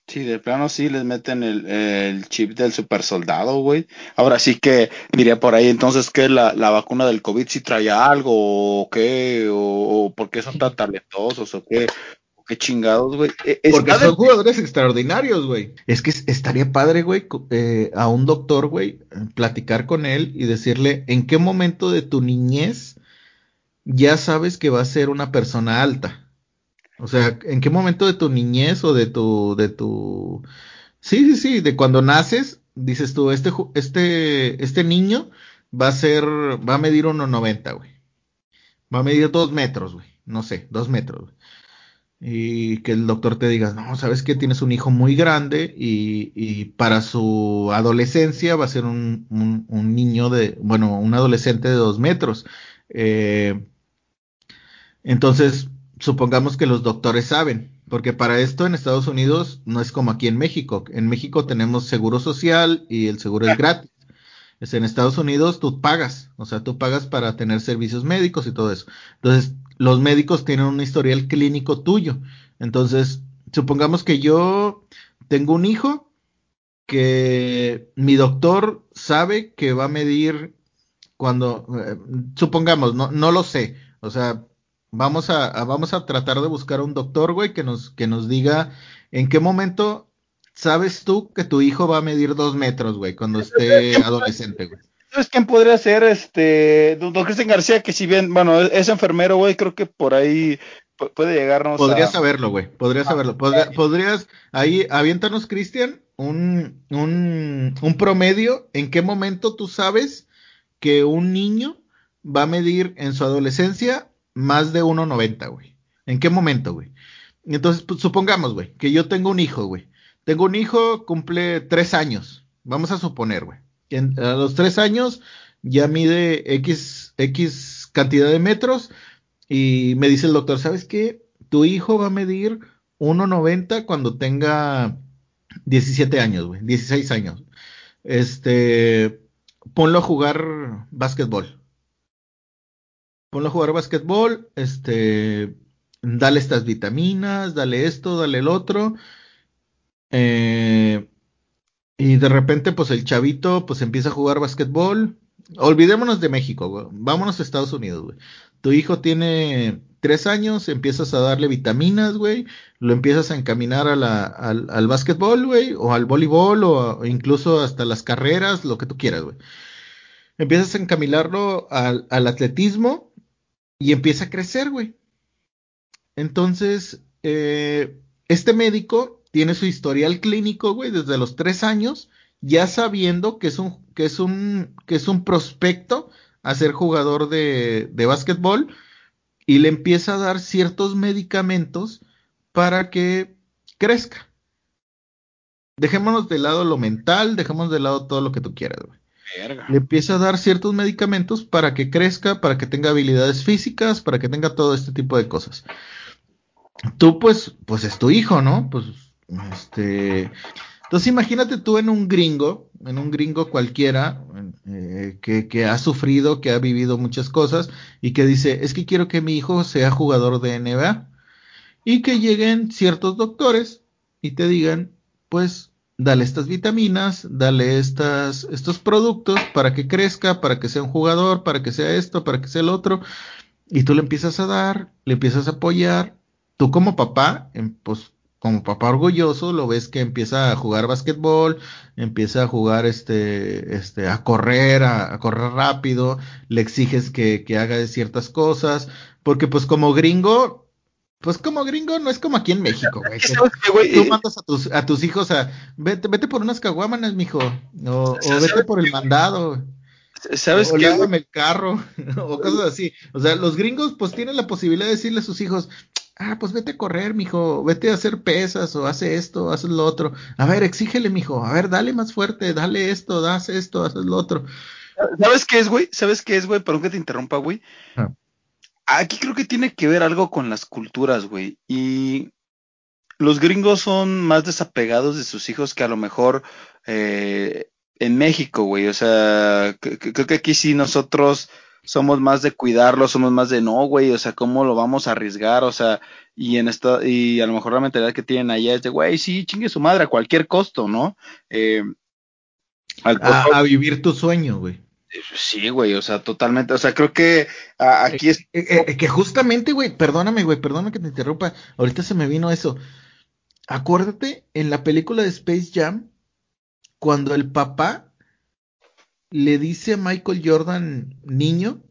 Sí, de plano sí les meten el, el chip del super soldado, güey. Ahora sí que diría por ahí entonces que la, la vacuna del COVID sí trae algo o qué, o, o por qué son tan talentosos o qué, o qué chingados, güey. Eh, Porque de- son jugadores extraordinarios, güey. Es que es- estaría padre, güey, eh, a un doctor, güey, platicar con él y decirle en qué momento de tu niñez ya sabes que va a ser una persona alta. O sea, ¿en qué momento de tu niñez o de tu, de tu, sí, sí, sí, de cuando naces, dices tú, este, este, este niño va a ser, va a medir 1.90, güey. Va a medir dos metros, güey. No sé, dos metros, güey. Y que el doctor te diga, no, sabes que tienes un hijo muy grande y, y para su adolescencia va a ser un, un- niño de, bueno, un adolescente de dos metros. Eh, entonces, supongamos que los doctores saben, porque para esto en Estados Unidos no es como aquí en México. En México tenemos seguro social y el seguro es gratis. Es en Estados Unidos tú pagas, o sea, tú pagas para tener servicios médicos y todo eso. Entonces, los médicos tienen un historial clínico tuyo. Entonces, supongamos que yo tengo un hijo que mi doctor sabe que va a medir cuando, eh, supongamos, no, no lo sé, o sea, vamos a, a- vamos a tratar de buscar a un doctor, güey, que nos, que nos diga en qué momento sabes tú que tu hijo va a medir dos metros, güey, cuando esté adolescente, güey. ¿Sabes quién podría ser? Este, don Cristian García, que si bien, bueno, es enfermero, güey, creo que por ahí puede llegarnos Podrías saberlo, güey, podrías saberlo. podrías, ahí, aviéntanos, Cristian, un, un, un promedio, ¿en qué momento tú sabes que un niño va a medir en su adolescencia más de 1,90, güey? ¿En qué momento, güey? Entonces, pues, supongamos, güey, que yo tengo un hijo, güey. Tengo un hijo, cumple tres años. Vamos a suponer, güey. A los tres años ya mide X, X cantidad de metros y me dice el doctor, ¿sabes qué? Tu hijo va a medir 1,90 cuando tenga 17 años, güey, 16 años. Este, ponlo a jugar básquetbol. Ponlo a jugar básquetbol, este, dale estas vitaminas, dale esto, dale el otro. Eh, y de repente, pues el chavito, pues empieza a jugar básquetbol. Olvidémonos de México. Vámonos a Estados Unidos, güey. Tu hijo tiene tres años, empiezas a darle vitaminas, güey. Lo empiezas a encaminar al, al básquetbol, güey. O al voleibol, o, incluso hasta las carreras, lo que tú quieras, güey. Empiezas a encaminarlo al, al atletismo y empieza a crecer, güey. Entonces, eh, este médico tiene su historial clínico, güey, desde los tres años, ya sabiendo que es un, que es un, que es un prospecto a ser jugador de, de básquetbol y le empieza a dar ciertos medicamentos para que crezca. Dejémonos de lado lo mental, dejemos de lado todo lo que tú quieras, güey. Le empieza a dar ciertos medicamentos para que crezca, para que tenga habilidades físicas, para que tenga todo este tipo de cosas tú pues, pues es tu hijo, ¿no? Pues, este, entonces imagínate tú en un gringo, en un gringo cualquiera, eh, que, que, ha sufrido, que ha vivido muchas cosas y que dice, es que quiero que mi hijo sea jugador de NBA. Y que lleguen ciertos doctores y te digan, pues, dale estas vitaminas, dale estas, estos productos para que crezca, para que sea un jugador, para que sea esto, para que sea el otro. Y tú le empiezas a dar, le empiezas a apoyar tú como papá, em, pues como papá orgulloso, lo ves que empieza a jugar básquetbol, empieza a jugar este, este, a correr, a, correr rápido, le exiges que, que haga ciertas cosas, porque pues como gringo, pues como gringo no es como aquí en México, güey. tú eh, mandas a tus, a tus hijos a, vete, vete por unas caguámanas, mijo, o, o vete por el mandado. ¿Sabes o qué? el carro, o cosas así. O sea, los gringos pues tienen la posibilidad de decirle a sus hijos, ah, pues vete a correr, mijo, vete a hacer pesas o hace esto, hace lo otro. A ver, exígele, mijo, a ver, dale más fuerte, dale esto, haz esto, haz lo otro. ¿Sabes qué es, güey? ¿Sabes qué es, güey? Perdón que te interrumpa, güey. Ah. Aquí creo que tiene que ver algo con las culturas, güey. Y los gringos son más desapegados de sus hijos que a lo mejor eh, en México, güey. O sea, creo que aquí sí nosotros somos más de cuidarlo, somos más de no, güey, o sea, ¿cómo lo vamos a arriesgar? O sea, y en esta, y a lo mejor la mentalidad que tienen allá es de, güey, sí, chingue su madre a cualquier costo, ¿no? Eh, a, vivir tu sueño, güey. Sí, güey, o sea, totalmente, o sea, creo que aquí es... Eh, eh, que justamente, güey, perdóname, güey, perdóname que te interrumpa, ahorita se me vino eso. Acuérdate, en la película de Space Jam, cuando el papá le dice a Michael Jordan, niño,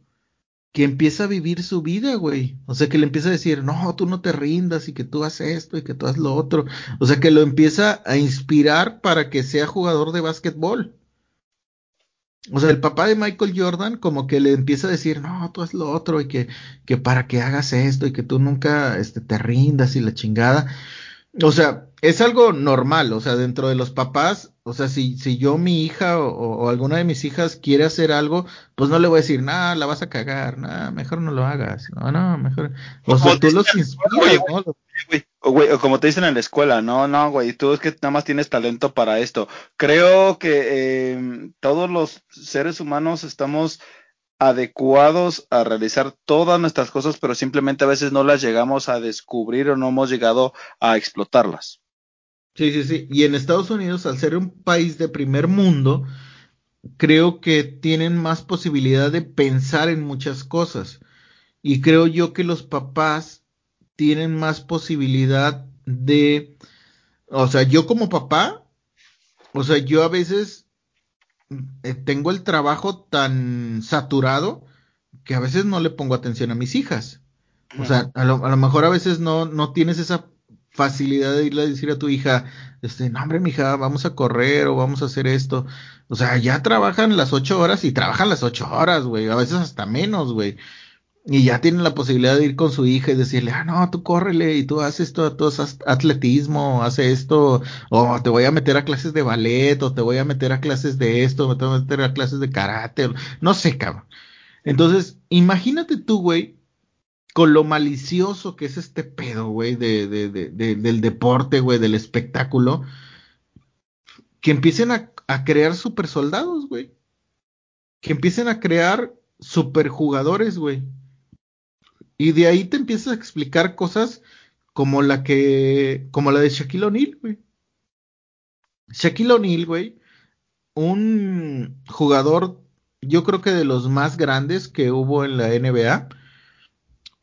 que empieza a vivir su vida, güey. O sea, que le empieza a decir, no, tú no te rindas y que tú haces esto y que tú haces lo otro. O sea, que lo empieza a inspirar para que sea jugador de básquetbol. O sea, el papá de Michael Jordan como que le empieza a decir, no, tú haces lo otro y que, que para que hagas esto y que tú nunca este, te rindas y la chingada. O sea, es algo normal, o sea, dentro de los papás o sea, si, si yo, mi hija o, alguna de mis hijas quiere hacer algo, pues no le voy a decir, nada, la vas a cagar, nada, mejor no lo hagas, no, no, mejor. O sea, tú los inspiras, ¿no? O, como te dicen en la escuela, no, no, güey, tú es que nada más tienes talento para esto. Creo que eh, todos los seres humanos estamos adecuados a realizar todas nuestras cosas, pero simplemente a veces no las llegamos a descubrir o no hemos llegado a explotarlas. Sí, sí, sí. Y en Estados Unidos, al ser un país de primer mundo, creo que tienen más posibilidad de pensar en muchas cosas. Y creo yo que los papás tienen más posibilidad de, o sea, yo como papá, o sea, yo a veces eh, tengo el trabajo tan saturado que a veces no le pongo atención a mis hijas. O sea, a lo, a lo mejor a veces no, no tienes esa facilidad de irle a decir a tu hija, este, no hombre, mija, vamos a correr o vamos a hacer esto. O sea, ya trabajan las ocho horas y trabajan las ocho horas, güey, a veces hasta menos, güey. Y ya tienen la posibilidad de ir con su hija y decirle, ah, no, tú córrele y tú haces esto, tú haces atletismo, haces esto, o te voy a meter a clases de ballet, o te voy a meter a clases de esto, o te voy a meter a clases de karate, no sé, cabrón. Entonces, imagínate tú, güey, con lo malicioso que es este pedo, güey, de, de, de, del deporte, güey, del espectáculo, que empiecen a, crear super soldados, güey. Que empiecen a crear super jugadores, güey. Y de ahí te empiezas a explicar cosas como la que, como la de Shaquille O'Neal, güey. Shaquille O'Neal, güey, un jugador, yo creo que de los más grandes que hubo en la NBA,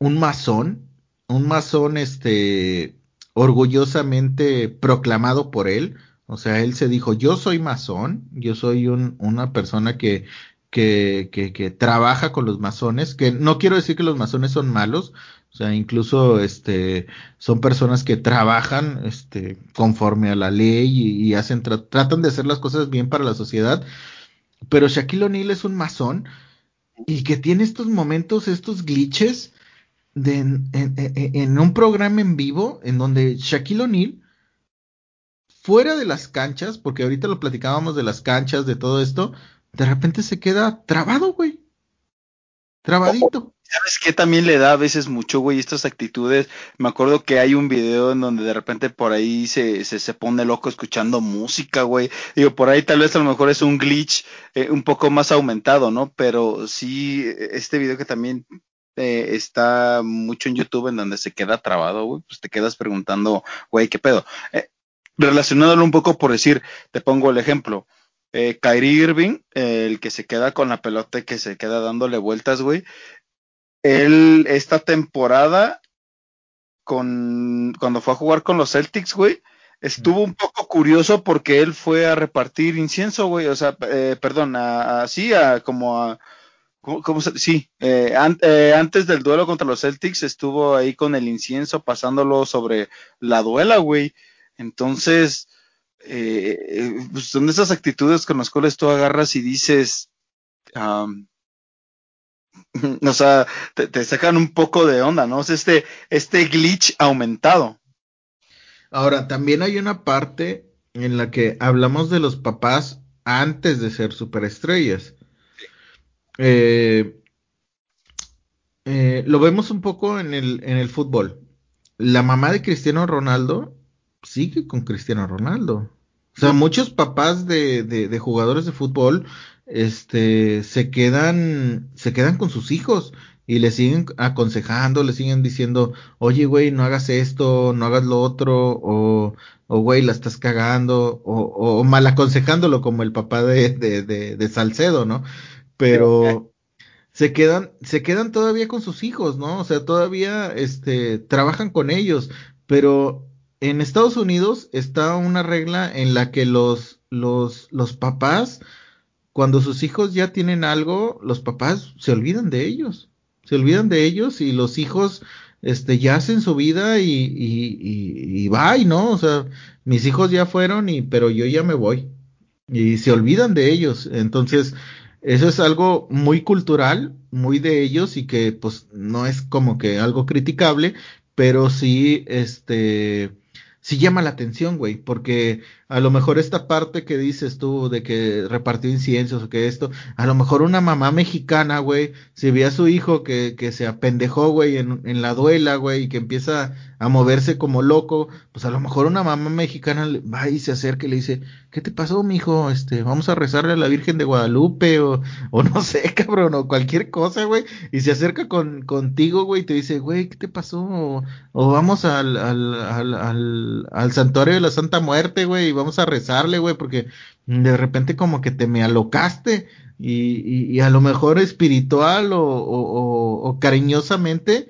un masón, un masón, este, orgullosamente proclamado por él. O sea, él se dijo, yo soy masón, yo soy un, una persona que que, que, trabaja con los masones, que no quiero decir que los masones son malos, o sea, incluso este son personas que trabajan este conforme a la ley y, y hacen tratan de hacer las cosas bien para la sociedad, pero Shaquille O'Neal es un masón y que tiene estos momentos, estos glitches de en, en, un programa en vivo en donde Shaquille O'Neal fuera de las canchas, porque ahorita lo platicábamos de las canchas, de todo esto, de repente se queda trabado, güey. Trabadito. ¿Sabes qué también le da a veces mucho, güey, estas actitudes? Me acuerdo que hay un video en donde de repente por ahí se, se, se pone loco escuchando música, güey. Digo, por ahí tal vez a lo mejor es un glitch eh, un poco más aumentado, ¿no? Pero sí, este video que también eh, está mucho en YouTube en donde se queda trabado, güey, pues te quedas preguntando, güey, ¿qué pedo? Eh, relacionándolo un poco por decir, te pongo el ejemplo eh, Kyrie Irving, eh, el que se queda con la pelota y que se queda dándole vueltas, güey. Él, esta temporada, con, cuando fue a jugar con los Celtics, güey, estuvo un poco curioso porque él fue a repartir incienso, güey, o sea, eh, perdón, así, a, como a, ¿cómo, se, sí, eh, eh, antes del duelo contra los Celtics estuvo ahí con el incienso pasándolo sobre la duela, güey. Entonces, eh, pues son esas actitudes con las cuales tú agarras y dices, o sea, te, te, sacan un poco de onda, ¿no? O sea, este, este glitch aumentado. Ahora, también hay una parte en la que hablamos de los papás antes de ser superestrellas. Eh, eh, lo vemos un poco en el, en el fútbol. La mamá de Cristiano Ronaldo sigue con Cristiano Ronaldo. O sea, muchos papás de, de, jugadores de fútbol, este, se quedan, se quedan con sus hijos y le siguen aconsejando, le siguen diciendo, oye, güey, no hagas esto, no hagas lo otro, o, o güey, la estás cagando, o, o mal aconsejándolo como el papá de, de, de Salcedo, ¿no? Pero se quedan, se quedan todavía con sus hijos, ¿no? O sea, todavía, este, trabajan con ellos, pero en Estados Unidos está una regla en la que los, los, los papás, cuando sus hijos ya tienen algo, los papás se olvidan de ellos. Se olvidan de ellos y los hijos este, ya hacen su vida y, y, y, y bye, ¿no? O sea, mis hijos ya fueron, y, pero yo ya me voy. Y se olvidan de ellos. Entonces, eso es algo muy cultural, muy de ellos y que pues no es como que algo criticable, pero sí, este, sí llama la atención, güey, porque a lo mejor esta parte que dices tú de que repartió inciensos o que esto, a lo mejor una mamá mexicana, güey, si ve a su hijo que, que se apendejó, güey, en, en la duela, güey, y que empieza a moverse como loco, pues a lo mejor una mamá mexicana va y se acerca y le dice, ¿qué te pasó, mijo? Este, vamos a rezarle a la Virgen de Guadalupe o, o no sé, cabrón, o cualquier cosa, güey, y se acerca con, contigo, güey, y te dice, güey, ¿qué te pasó? O, vamos al, al, al, al, al santuario de la Santa Muerte, güey, y vamos a rezarle, güey, porque de repente como que te me alocaste y, y, a lo mejor espiritual o, o, cariñosamente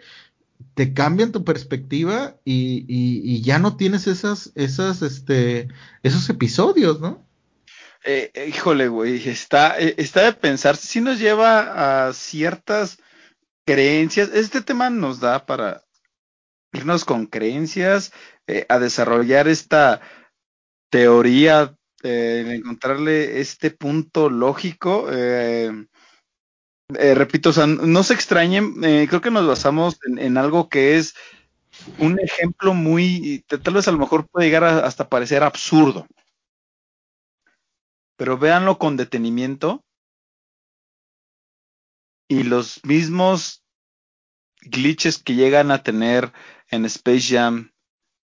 te cambian tu perspectiva y, y, y, ya no tienes esas, esas, este, esos episodios, ¿no? eh, eh, híjole, güey, está, eh, está de pensar, si nos lleva a ciertas creencias. Este tema nos da para irnos con creencias, a desarrollar esta teoría, encontrarle este punto lógico. repito, o sea, no se extrañen, creo que nos basamos en, algo que es un ejemplo muy, tal vez a lo mejor puede llegar hasta parecer absurdo pero véanlo con detenimiento y los mismos glitches que llegan a tener en Space Jam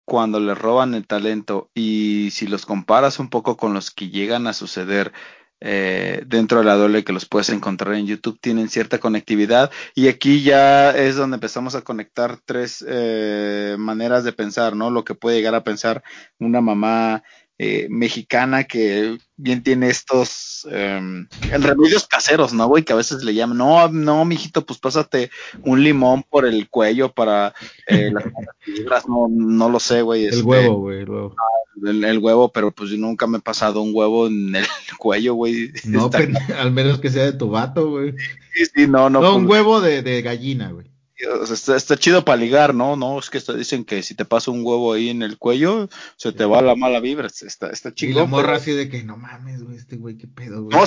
cuando le roban el talento y si los comparas un poco con los que llegan a suceder eh, dentro de la doble que los puedes encontrar en YouTube tienen cierta conectividad y aquí ya es donde empezamos a conectar tres eh, maneras de pensar, ¿no? Lo que puede llegar a pensar una mamá eh, mexicana que bien tiene estos eh, remedios caseros, ¿no, güey? Que a veces le llaman, no, no, mijito, pues pásate un limón por el cuello para eh, las fibras, no, no lo sé, güey. El este, huevo, güey, el huevo. El, huevo, pero pues yo nunca me he pasado un huevo en el cuello, güey. No, al menos que sea de tu vato, güey. Sí, sí, no, no. No, un pues, huevo de, de gallina, güey está, chido para ligar, ¿no? No, es que dicen que si te pasa un huevo ahí en el cuello, se te va la mala vibra. Está, está chido. Y la morra así de que no mames, güey, este güey, qué pedo, güey. No,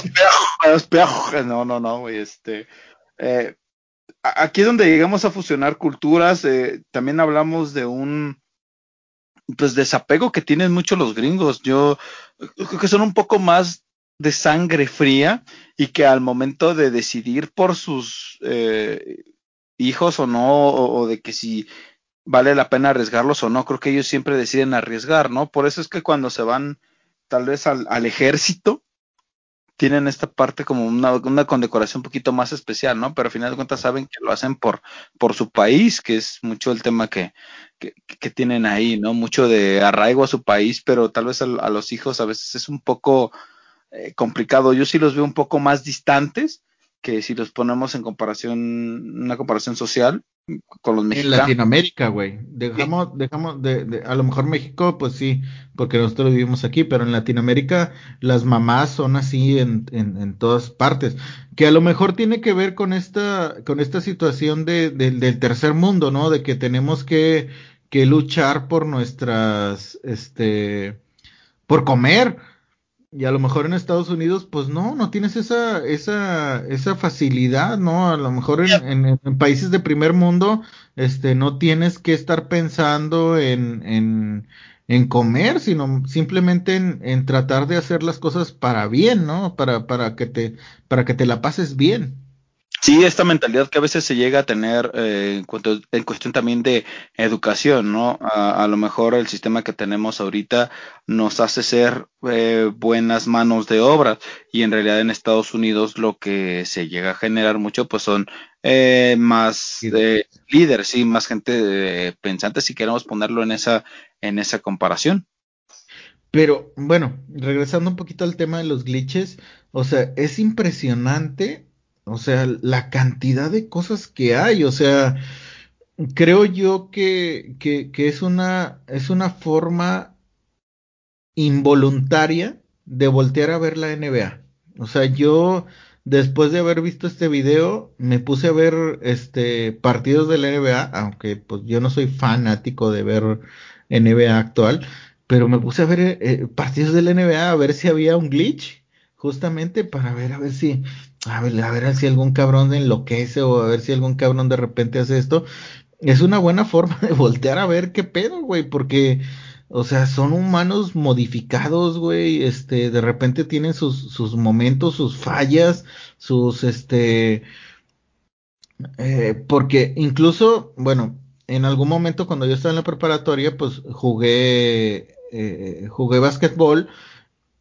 es peor, no, no, no, güey, este. Eh, aquí es donde llegamos a fusionar culturas. Eh, también hablamos de un pues desapego que tienen mucho los gringos. Yo creo que son un poco más de sangre fría y que al momento de decidir por sus eh, hijos o no, o, de que si vale la pena arriesgarlos o no, creo que ellos siempre deciden arriesgar, ¿no? Por eso es que cuando se van tal vez al, al ejército, tienen esta parte como una, una, condecoración un poquito más especial, ¿no? Pero al final de cuentas saben que lo hacen por, por su país, que es mucho el tema que, que, tienen ahí, ¿no? Mucho de arraigo a su país, pero tal vez a, a los hijos a veces es un poco eh, complicado. Yo sí los veo un poco más distantes, que si los ponemos en comparación, una comparación social con los mexicanos. En Latinoamérica, güey. Dejamos, dejamos, de, a lo mejor México, pues sí, porque nosotros vivimos aquí, pero en Latinoamérica las mamás son así en, en, en todas partes. Que a lo mejor tiene que ver con esta, con esta situación de, del tercer mundo, ¿no? De que tenemos que, que luchar por nuestras, este, por comer y a lo mejor en Estados Unidos, pues no, no tienes esa, esa, esa facilidad, ¿no? A lo mejor en, en, países de primer mundo, este, no tienes que estar pensando en, en, en comer, sino simplemente en, en, tratar de hacer las cosas para bien, ¿no? Para, para que te, para que te la pases bien. Sí, esta mentalidad que a veces se llega a tener eh, en, cuanto, en cuestión también de educación, ¿no? A, lo mejor el sistema que tenemos ahorita nos hace ser eh, buenas manos de obra y en realidad en Estados Unidos lo que se llega a generar mucho pues son eh, más líderes, sí, más gente pensante si queremos ponerlo en esa, en esa comparación. Pero bueno, regresando un poquito al tema de los glitches, o sea, es impresionante o sea, la cantidad de cosas que hay, o sea, creo yo que, que, que es una, es una forma involuntaria de voltear a ver la NBA. O sea, yo después de haber visto este video, me puse a ver este partidos de la NBA, aunque pues yo no soy fanático de ver NBA actual, pero me puse a ver eh, partidos de la NBA a ver si había un glitch, justamente para ver a ver si a ver, a ver si algún cabrón enloquece o a ver si algún cabrón de repente hace esto. Es una buena forma de voltear a ver qué pedo, güey, porque, o sea, son humanos modificados, güey, este, de repente tienen sus, sus momentos, sus fallas, sus, este, eh, porque incluso, bueno, en algún momento cuando yo estaba en la preparatoria, pues jugué, eh, jugué básquetbol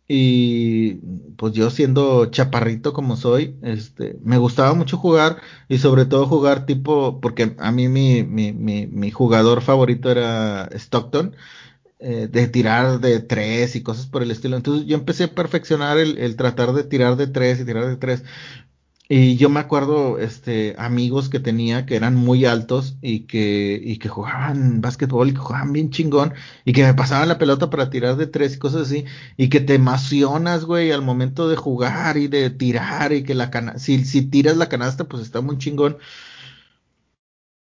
y pues yo siendo chaparrito como soy, este, me gustaba mucho jugar y sobre todo jugar tipo, porque a mí mi, mi, mi, mi jugador favorito era Stockton, eh, de tirar de tres y cosas por el estilo. Entonces yo empecé a perfeccionar el, el tratar de tirar de tres y tirar de tres. Y yo me acuerdo, este, amigos que tenía que eran muy altos y que, y que jugaban básquetbol y que jugaban bien chingón y que me pasaban la pelota para tirar de tres y cosas así y que te emocionas, güey, al momento de jugar y de tirar y que la canasta, si, si tiras la canasta, pues está muy chingón.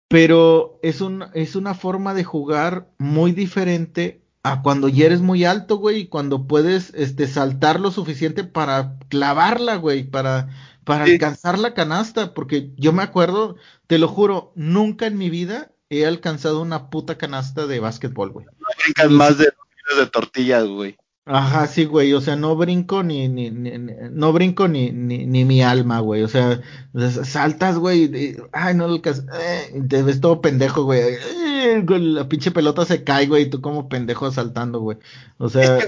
Pero es un, es una forma de jugar muy diferente a cuando ya eres muy alto, güey, y cuando puedes, este, saltar lo suficiente para clavarla, güey, para para alcanzar la canasta, porque yo me acuerdo, te lo juro, nunca en mi vida he alcanzado una puta canasta de básquetbol, güey. No más de de tortillas, güey. Ajá, sí, güey, o sea, no brinco ni, ni, no brinco ni, ni, ni, mi alma, güey, o sea, saltas, güey, ay, no lo alcanzas, eh, te ves todo pendejo, güey, eh, la pinche pelota se cae, güey, y tú como pendejo saltando, güey, o sea...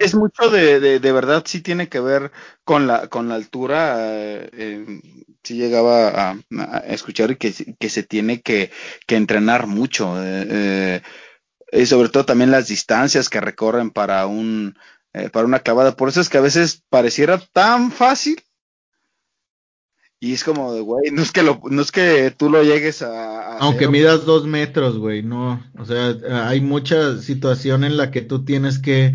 Es, mucho de, de, verdad, sí tiene que ver con la, con la altura. Eh, sí llegaba a, escuchar que, que se tiene que, que entrenar mucho. Eh, eh, y sobre todo también las distancias que recorren para un eh, para una clavada. Por eso es que a veces pareciera tan fácil. Y es como de, güey, no es que lo, no es que tú lo llegues a. Aunque midas dos metros, güey, no. O sea, hay mucha situación en la que tú tienes que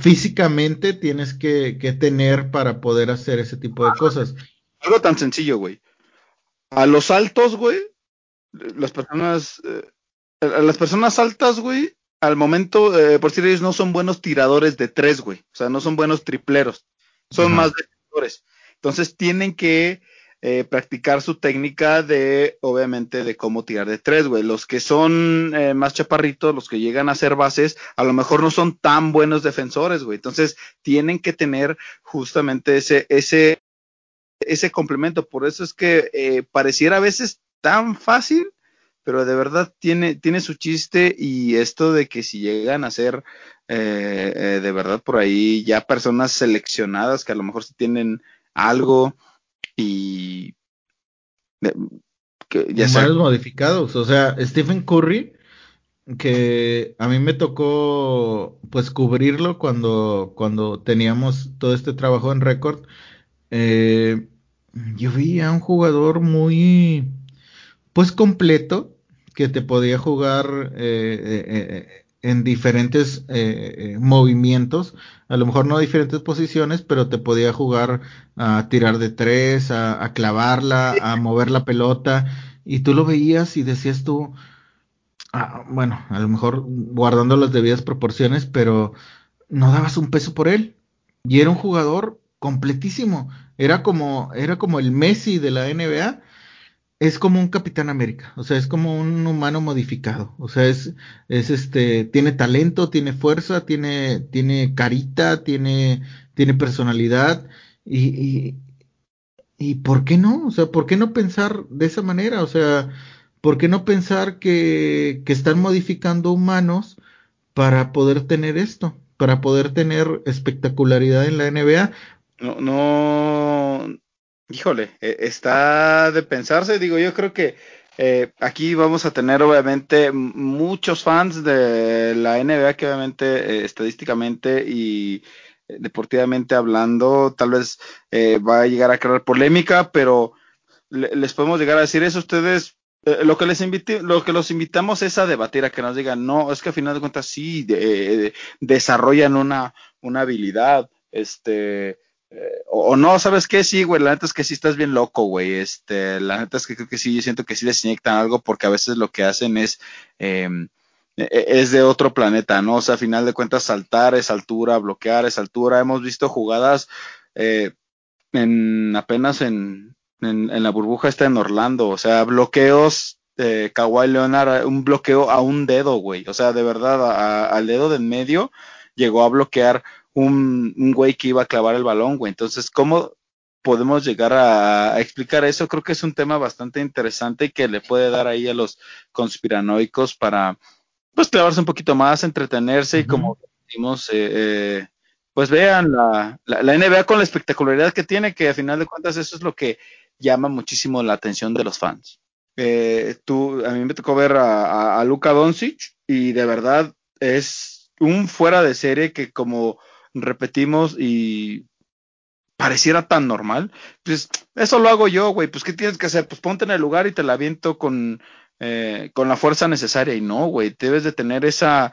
físicamente tienes que, tener para poder hacer ese tipo de cosas. Algo tan sencillo, güey. A los altos, güey, las personas, eh, a las personas altas, güey, al momento, eh, por decir ellos no son buenos tiradores de tres, güey. O sea, no son buenos tripleros. Son más defensores. Entonces tienen que eh, practicar su técnica de, obviamente, de cómo tirar de tres, güey. Los que son eh, más chaparritos, los que llegan a ser bases, a lo mejor no son tan buenos defensores, güey. Entonces, tienen que tener justamente ese, ese, ese complemento. Por eso es que eh, pareciera a veces tan fácil, pero de verdad tiene, tiene su chiste y esto de que si llegan a ser de verdad por ahí ya personas seleccionadas que a lo mejor si tienen algo y que ya modificados. O sea, Stephen Curry, que a mí me tocó pues cubrirlo cuando, cuando teníamos todo este trabajo en récord. Eh, yo vi a un jugador muy pues completo que te podía jugar eh, eh, en diferentes eh, eh, movimientos, a lo mejor no diferentes posiciones, pero te podía jugar a tirar de tres, a, clavarla, a mover la pelota, y tú lo veías y decías tú, ah, bueno, a lo mejor guardando las debidas proporciones, pero no dabas un peso por él. Y era un jugador completísimo. Era como, era como el Messi de la NBA, es como un Capitán América, o sea, es como un humano modificado, o sea, es, es este, tiene talento, tiene fuerza, tiene, tiene carita, tiene, tiene personalidad, y, y, y ¿por qué no? O sea, ¿por qué no pensar de esa manera? O sea, ¿por qué no pensar que, que están modificando humanos para poder tener esto, para poder tener espectacularidad en la NBA? No, no, Híjole, e, está de pensarse, digo, yo creo que eh, aquí vamos a tener obviamente muchos fans de la NBA que obviamente eh, estadísticamente y eh, deportivamente hablando tal vez va a llegar a crear polémica, pero les podemos llegar a decir eso ustedes. lo que les lo que los invitamos es a debatir, a que nos digan, no, es que a final de cuentas sí desarrollan una, una habilidad, este, eh, o, no, ¿sabes qué? Sí, güey, la neta es que sí estás bien loco, güey. Este, la neta es que creo que sí, yo siento que sí les inyectan algo porque a veces lo que hacen es, em, e, e, es de otro planeta, ¿no? O sea, a final de cuentas, saltar esa altura, bloquear esa altura. Hemos visto jugadas eh, en apenas en, en, la burbuja está en Orlando, o sea, bloqueos de Kawhi Leonard, un bloqueo a un dedo, güey. O sea, de verdad, al dedo de en medio llegó a bloquear un, un güey que iba a clavar el balón, güey. Entonces, ¿cómo podemos llegar a, explicar eso? Creo que es un tema bastante interesante y que le puede dar ahí a los conspiranoicos para, pues, clavarse un poquito más, entretenerse y como decimos, eh, eh, pues vean la, la, NBA con la espectacularidad que tiene, que a final de cuentas eso es lo que llama muchísimo la atención de los fans. Eh, tú, a mí me tocó ver a, a, a Luka Doncic y de verdad es un fuera de serie que como repetimos y pareciera tan normal, pues eso lo hago yo, güey, pues ¿qué tienes que hacer? Pues ponte en el lugar y te la aviento con, eh, con la fuerza necesaria y no, güey, debes de tener esa,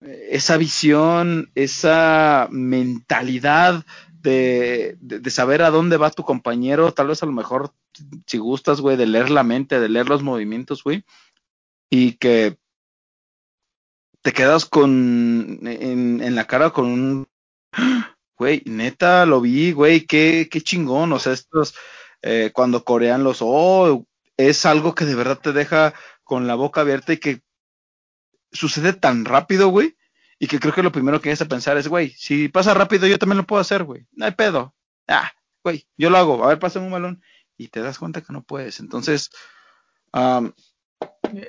esa visión, esa mentalidad de, de, saber a dónde va tu compañero, tal vez a lo mejor, si gustas, güey, de leer la mente, de leer los movimientos, güey, y que te quedas con, en, en la cara con un, güey, neta, lo vi, güey, qué, qué chingón, o sea, estos, eh, cuando corean los, oh, es algo que de verdad te deja con la boca abierta y que sucede tan rápido, güey, y que creo que lo primero que tienes a pensar es, güey, si pasa rápido yo también lo puedo hacer, güey. No hay pedo. Ah, güey, yo lo hago. A ver, pasa un balón y te das cuenta que no puedes. Entonces,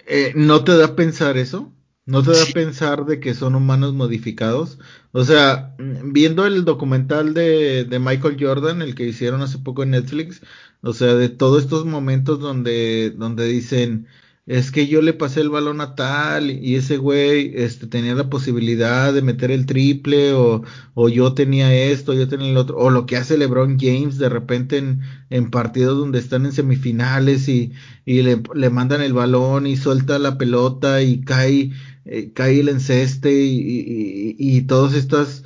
eh, ¿no te da a pensar eso? ¿No te da a pensar de que son humanos modificados? O sea, viendo el documental de, de Michael Jordan, el que hicieron hace poco en Netflix, o sea, de todos estos momentos donde, donde dicen, es que yo le pasé el balón a tal y ese güey este, tenía la posibilidad de meter el triple o, o yo tenía esto, yo tenía el otro, o lo que hace LeBron James de repente en, en partidos donde están en semifinales y, y le, le, mandan el balón y suelta la pelota y cae, eh, cae el enceste y, y, y, todas estas,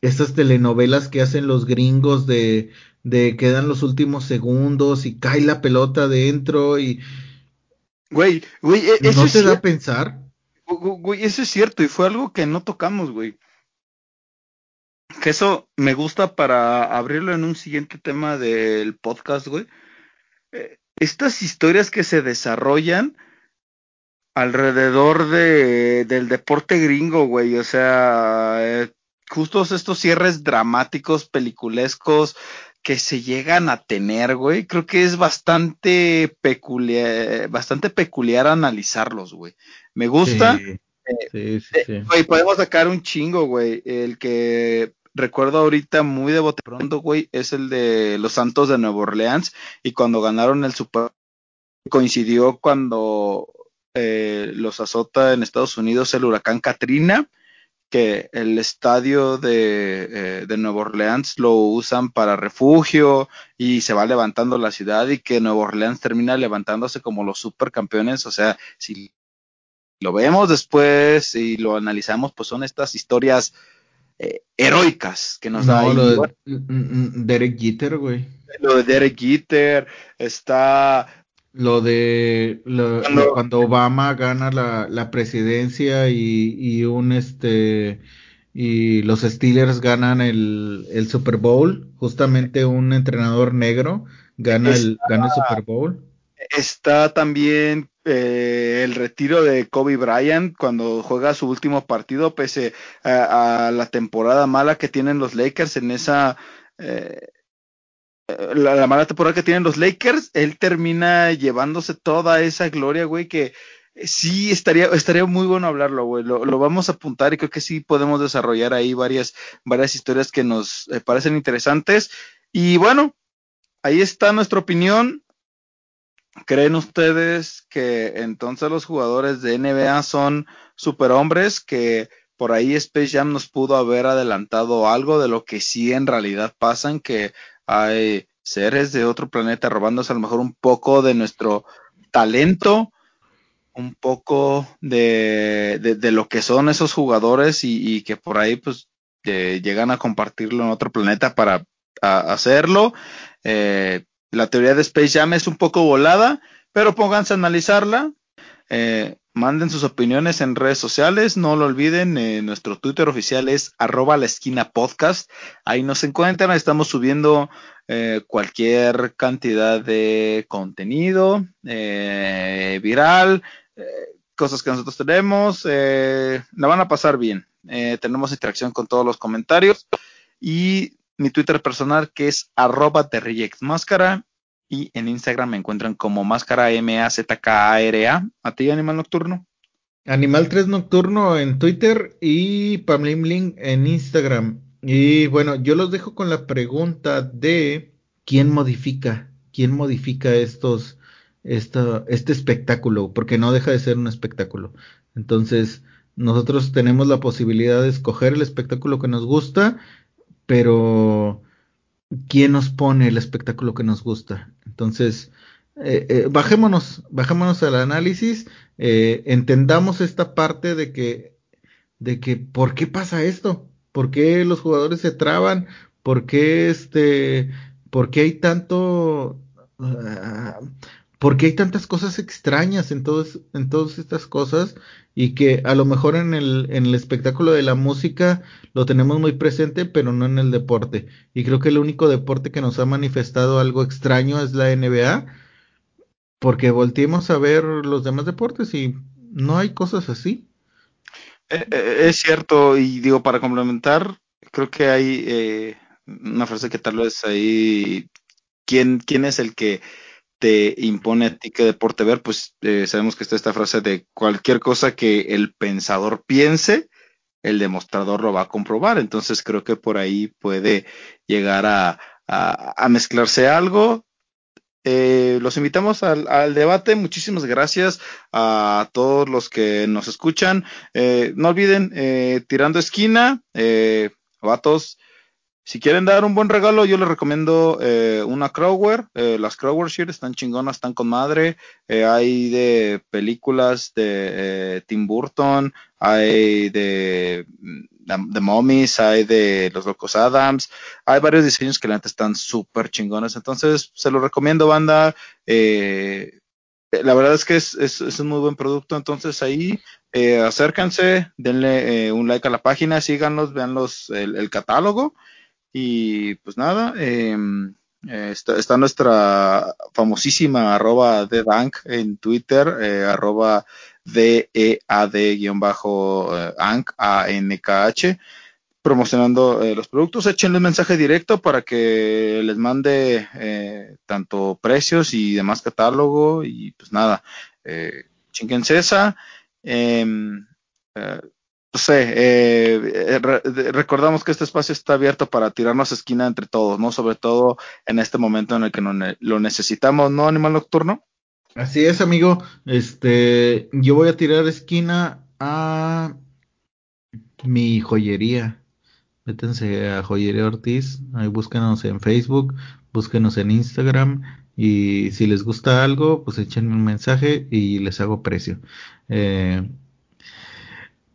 estas telenovelas que hacen los gringos de, de quedan los últimos segundos y cae la pelota adentro y Güey, güey, e-, eso ¿No te da a pensar? Güey, eso es cierto y fue algo que no tocamos, güey. Que eso me gusta para abrirlo en un siguiente tema del podcast, güey. Eh, estas historias que se desarrollan alrededor de, del deporte gringo, güey. O sea, eh, justos estos cierres dramáticos, peliculescos, que se llegan a tener, güey, creo que es bastante peculiar, bastante peculiar analizarlos, güey. Me gusta. Sí, eh, sí, sí, Güey, podemos sacar un chingo, güey. El que recuerdo ahorita muy de bote pronto, güey, es el de los Santos de Nueva Orleans y cuando ganaron el Super coincidió cuando eh, los azota en Estados Unidos el huracán Katrina que el estadio de, eh, de Nueva Orleans lo usan para refugio y se va levantando la ciudad y que Nueva Orleans termina levantándose como los supercampeones. O sea, si lo vemos después y lo analizamos, pues son estas historias eh, heroicas que nos da. Lo de Derek Jeter, güey. Lo de Derek Jeter, está lo de cuando, Obama gana la, la presidencia y, y, un este y los Steelers ganan el, el, Super Bowl, justamente un entrenador negro gana el, gana el Super Bowl. Está también eh, el retiro de Kobe Bryant cuando juega su último partido, pese a, a la temporada mala que tienen los Lakers en esa eh, la, mala temporada que tienen los Lakers, él termina llevándose toda esa gloria, güey, que sí estaría, estaría muy bueno hablarlo, güey. Lo, lo, vamos a apuntar y creo que sí podemos desarrollar ahí varias, varias historias que nos eh, parecen interesantes. Y bueno, ahí está nuestra opinión. ¿Creen ustedes que entonces los jugadores de NBA son superhombres? Que por ahí Space Jam nos pudo haber adelantado algo de lo que sí en realidad pasan, que hay seres de otro planeta robándose a lo mejor un poco de nuestro talento, un poco de, de, lo que son esos jugadores y, que por ahí pues llegan a compartirlo en otro planeta para hacerlo. Eh, la teoría de Space Jam es un poco volada, pero pónganse a analizarla. Eh, manden sus opiniones en redes sociales, no lo olviden, eh, nuestro Twitter oficial es arroba la esquina podcast, ahí nos encuentran, estamos subiendo eh, cualquier cantidad de contenido eh, viral, cosas que nosotros tenemos, la van a pasar bien, tenemos interacción con todos los comentarios. Y mi Twitter personal que es arroba máscara y en Instagram me encuentran como máscara M-A-Z-K-A-R-A. ¿A ti, Animal Nocturno? Animal 3 Nocturno en Twitter y Pamlimling en Instagram. Y bueno, yo los dejo con la pregunta de quién modifica, quién modifica estos, esta, este espectáculo, porque no deja de ser un espectáculo. Entonces, nosotros tenemos la posibilidad de escoger el espectáculo que nos gusta, pero quién nos pone el espectáculo que nos gusta. Entonces, eh, eh, bajémonos, bajémonos al análisis, eh, entendamos esta parte de que, de que, ¿por qué pasa esto? ¿Por qué los jugadores se traban? ¿Por qué este, por qué hay tanto, uh, por qué hay tantas cosas extrañas en en todas estas cosas? y que a lo mejor en el, en el espectáculo de la música lo tenemos muy presente, pero no en el deporte. Y creo que el único deporte que nos ha manifestado algo extraño es la NBA, porque volteemos a ver los demás deportes y no hay cosas así. Eh, eh, es cierto, y digo, para complementar, creo que hay eh, una frase que tal vez ahí, ¿quién, quién es el que te impone a ti qué deporte ver, pues eh, sabemos que está esta frase de cualquier cosa que el pensador piense, el demostrador lo va a comprobar. Entonces creo que por ahí puede llegar a, a, mezclarse algo. Eh, los invitamos al, al, debate. Muchísimas gracias a todos los que nos escuchan. Eh, no olviden, tirando esquina, vatos, si quieren dar un buen regalo, yo les recomiendo eh, una Crowware. Eh, las Crowware Shirts están chingonas, están con madre. Eh, hay de películas de Tim Burton, hay de, de Mommies, hay de Los Locos Adams. Hay varios diseños que la neta están súper chingones. Entonces, se los recomiendo, banda. La verdad es que es, un muy buen producto. Entonces, ahí acérquense, denle un like a la página, síganlos, vean los, el, el catálogo. Y pues nada, eh, está, está, nuestra famosísima arroba de Bank en Twitter, eh, arroba DEAD-ANK, A-N-K-H, promocionando eh, los productos. Échenle mensaje directo para que les mande eh, tanto precios y demás catálogo. Y pues nada, eh, chinguense esa. Em, eh, sé, eh, re recordamos que este espacio está abierto para tirarnos esquina entre todos, ¿no? Sobre todo en este momento en el que no ne lo necesitamos, ¿no, Animal Nocturno? Así es, amigo. Este, yo voy a tirar esquina a mi joyería. Métanse a Joyería Ortiz, ahí búsquenos en Facebook, búsquenos en Instagram y si les gusta algo, pues échenme un mensaje y les hago precio. Eh,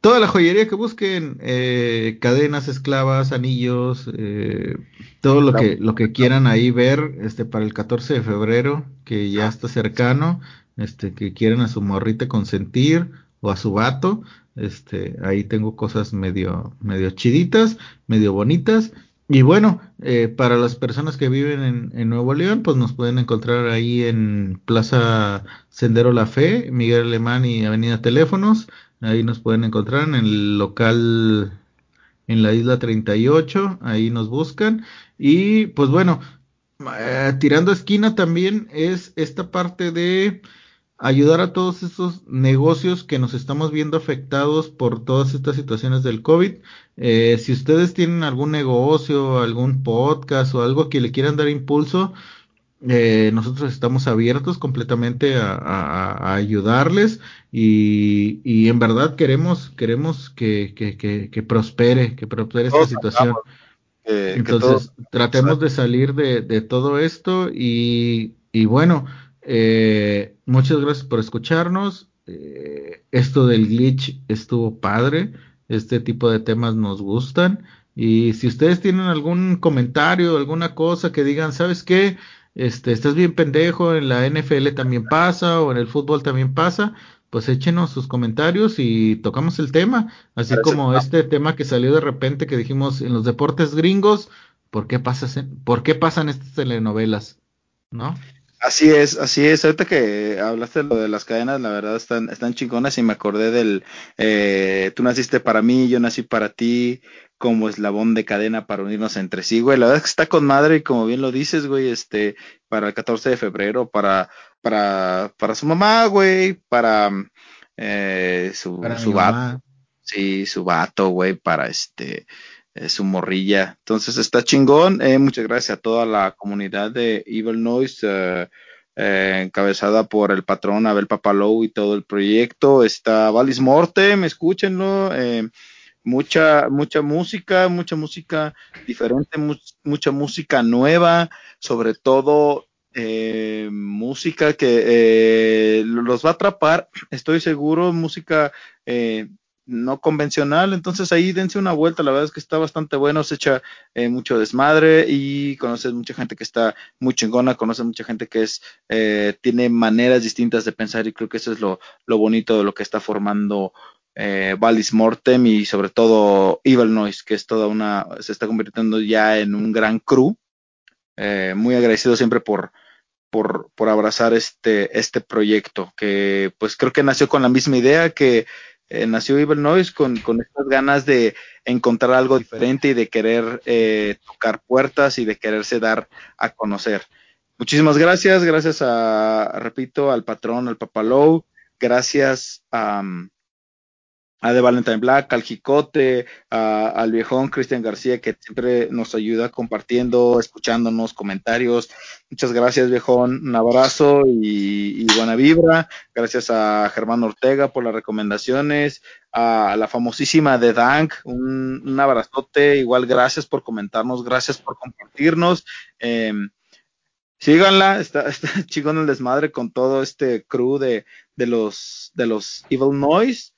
toda la joyería que busquen, eh, cadenas, esclavas, anillos, eh, todo lo que, lo que quieran ahí ver, este, para el 14 de febrero, que ya está cercano, este, que quieren a su morrita consentir, o a su vato, este, ahí tengo cosas medio, medio chiditas, medio bonitas, y bueno, eh, para las personas que viven en, en, Nuevo León, pues nos pueden encontrar ahí en Plaza Sendero La Fe, Miguel Alemán y Avenida Teléfonos. Ahí nos pueden encontrar en el local en la isla 38, ahí nos buscan. Y pues bueno, eh, tirando esquina también es esta parte de ayudar a todos esos negocios que nos estamos viendo afectados por todas estas situaciones del COVID. Eh, si ustedes tienen algún negocio, algún podcast o algo que le quieran dar impulso, eh, nosotros estamos abiertos completamente a, a, a ayudarles y, y, en verdad queremos queremos que, que, que, que prospere, que prospere esta situación. Eh, Entonces, todos, tratemos de salir de, de todo esto y, y bueno, eh, muchas gracias por escucharnos. Eh, esto del glitch estuvo padre. Este tipo de temas nos gustan. Y si ustedes tienen algún comentario, alguna cosa que digan, ¿sabes qué? Este, estás bien pendejo, en la NFL también pasa, o en el fútbol también pasa, pues échenos sus comentarios y tocamos el tema, así Parece como este tema que salió de repente que dijimos en los deportes gringos, ¿por qué, pasas ¿por qué pasan estas telenovelas? ¿No? Así es, así es. Ahorita que hablaste de lo de las cadenas, la verdad están, están chingonas y me acordé del, eh, tú naciste para mí, yo nací para ti, como eslabón de cadena para unirnos entre sí, güey. La verdad es que está con madre y como bien lo dices, güey, este, para el 14 de febrero, para, para, para su mamá, güey, para, eh, su, para su vato. Sí, su vato, güey, para este, eh, su morrilla. Entonces está chingón. Eh, muchas gracias a toda la comunidad de Evil Noise, eh, eh, encabezada por el patrón Abel Papalou y todo el proyecto. Está Valis Mortem, escúchenlo. Mucha, mucha música, mucha música diferente, mucha música nueva, sobre todo eh, música que eh, los va a atrapar, estoy seguro, música eh, no convencional, entonces ahí dense una vuelta, la verdad es que está bastante bueno, se echa eh, mucho desmadre y conoces mucha gente que está muy chingona, conoces mucha gente que es, eh, tiene maneras distintas de pensar y creo que eso es lo, lo bonito de lo que está formando eh, Valis Mortem y sobre todo Evil Noise, que es toda una, se está convirtiendo ya en un gran crew, eh, muy agradecido siempre por, por, por abrazar este, este proyecto, que pues creo que nació con la misma idea que eh, nació Evil Noise con, con, estas ganas de encontrar algo diferente y de querer tocar puertas y de quererse dar a conocer. Muchísimas gracias, gracias a, repito, al patrón, al Papalou, gracias a, a The Valentine Black, al Jicote, al viejón Cristian García, que siempre nos ayuda compartiendo, escuchándonos, comentarios. Muchas gracias, viejón. Un abrazo y, buena vibra. Gracias a Germán Ortega por las recomendaciones. A la famosísima de Dank, un, abrazote. Igual, gracias por comentarnos, gracias por compartirnos. Eh, síganla, está, está chingón el desmadre con todo este crew de, de los de los Evil Noise.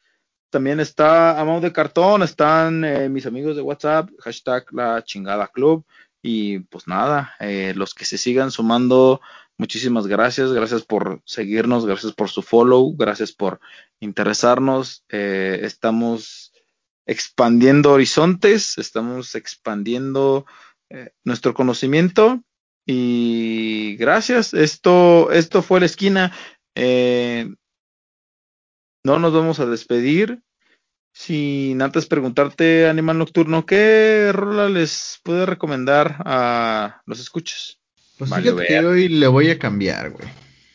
También está Amado de Cartón, están eh, mis amigos de WhatsApp, hashtag la chingada club. Y pues nada, eh, los que se sigan sumando, muchísimas gracias. Gracias por seguirnos, gracias por su follow, gracias por interesarnos. Eh, estamos expandiendo horizontes, estamos expandiendo nuestro conocimiento. Y gracias. Esto, esto fue la esquina. Eh, no nos vamos a despedir sin antes preguntarte, Animal Nocturno, ¿qué rola les puede recomendar a los escuchas? Pues vale, fíjate que hoy le voy a cambiar, güey.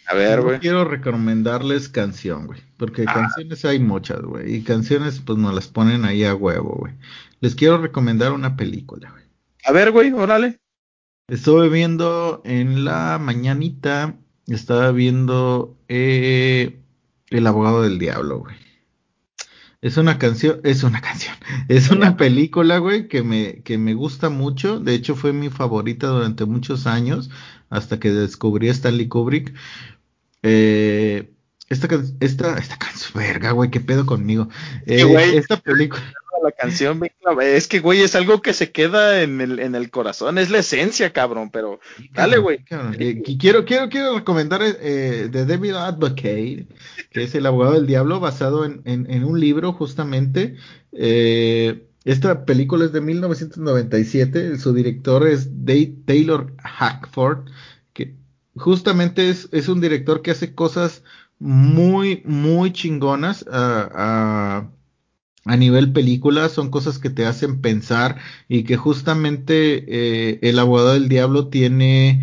A ver, güey. No quiero recomendarles canción, güey. Porque ah. canciones hay muchas, güey. Y canciones, pues nos las ponen ahí a huevo, güey. Les quiero recomendar una película, güey. A ver, güey, órale. Estuve viendo en la mañanita, estaba viendo eh, el abogado del diablo, güey. Es una canción, es una canción, es una película, güey, que me, que me gusta mucho. De hecho, fue mi favorita durante muchos años, hasta que descubrí a Stanley Kubrick. Eh, esta, esta, esta canción, verga, güey, qué pedo conmigo. Eh, esta película la canción, es que, güey, es algo que se queda en el, en el corazón, es la esencia, cabrón, pero dale, güey. Eh, quiero, quiero, quiero recomendar eh, The Devil Advocate, que es el abogado del diablo, basado en, en, un libro, justamente. Eh, esta película es de 1997, su director es Taylor Hackford, que justamente es, es un director que hace cosas muy, muy chingonas. A nivel película son cosas que te hacen pensar y que justamente eh, el abogado del diablo tiene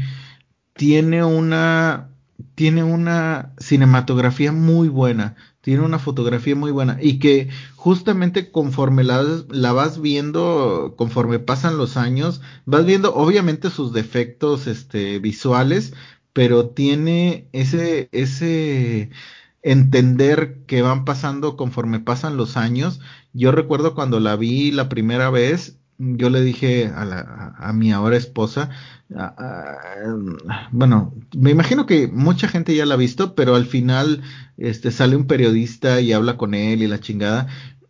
tiene una tiene una cinematografía muy buena tiene una fotografía muy buena y que justamente conforme la, la vas viendo conforme pasan los años vas viendo obviamente sus defectos este visuales pero tiene ese ese entender que van pasando conforme pasan los años. Yo recuerdo cuando la vi la primera vez, yo le dije a, la, a mi ahora esposa, bueno, me imagino que mucha gente ya la ha visto, pero al final este, sale un periodista y habla con él y la chingada.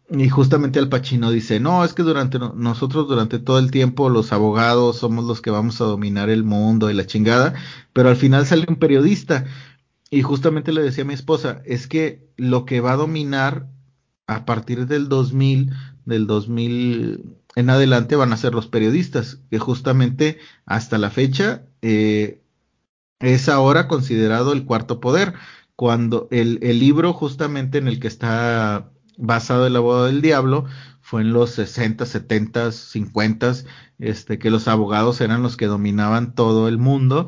Y justamente Al Pacino dice, no, es que durante nosotros durante todo el tiempo los abogados somos los que vamos a dominar el mundo y la chingada, pero al final sale un periodista y justamente le decía a mi esposa, es que lo que va a dominar a partir del 2000, del 2000 en adelante van a ser los periodistas, que justamente hasta la fecha eh, es ahora considerado el cuarto poder, cuando el, el, libro justamente en el que está basado el abogado del diablo fue en los 60, 70, 50, este, que los abogados eran los que dominaban todo el mundo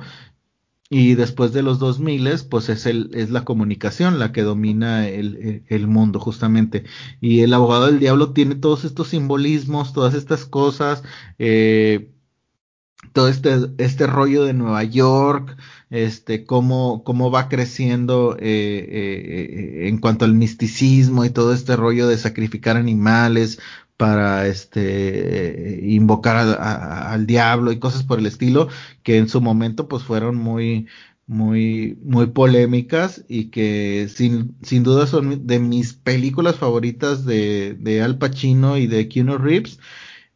y después de los 2000, pues es, el, es la comunicación la que domina el, el, mundo justamente. Y el abogado del diablo tiene todos estos simbolismos, todas estas cosas, eh, todo este, este rollo de Nueva York, este, cómo, cómo va creciendo eh, eh, en cuanto al misticismo y todo este rollo de sacrificar animales para este invocar al diablo y cosas por el estilo que en su momento pues fueron muy muy muy polémicas y que sin, sin duda son de mis películas favoritas de, de Al Pacino y de Keanu Reeves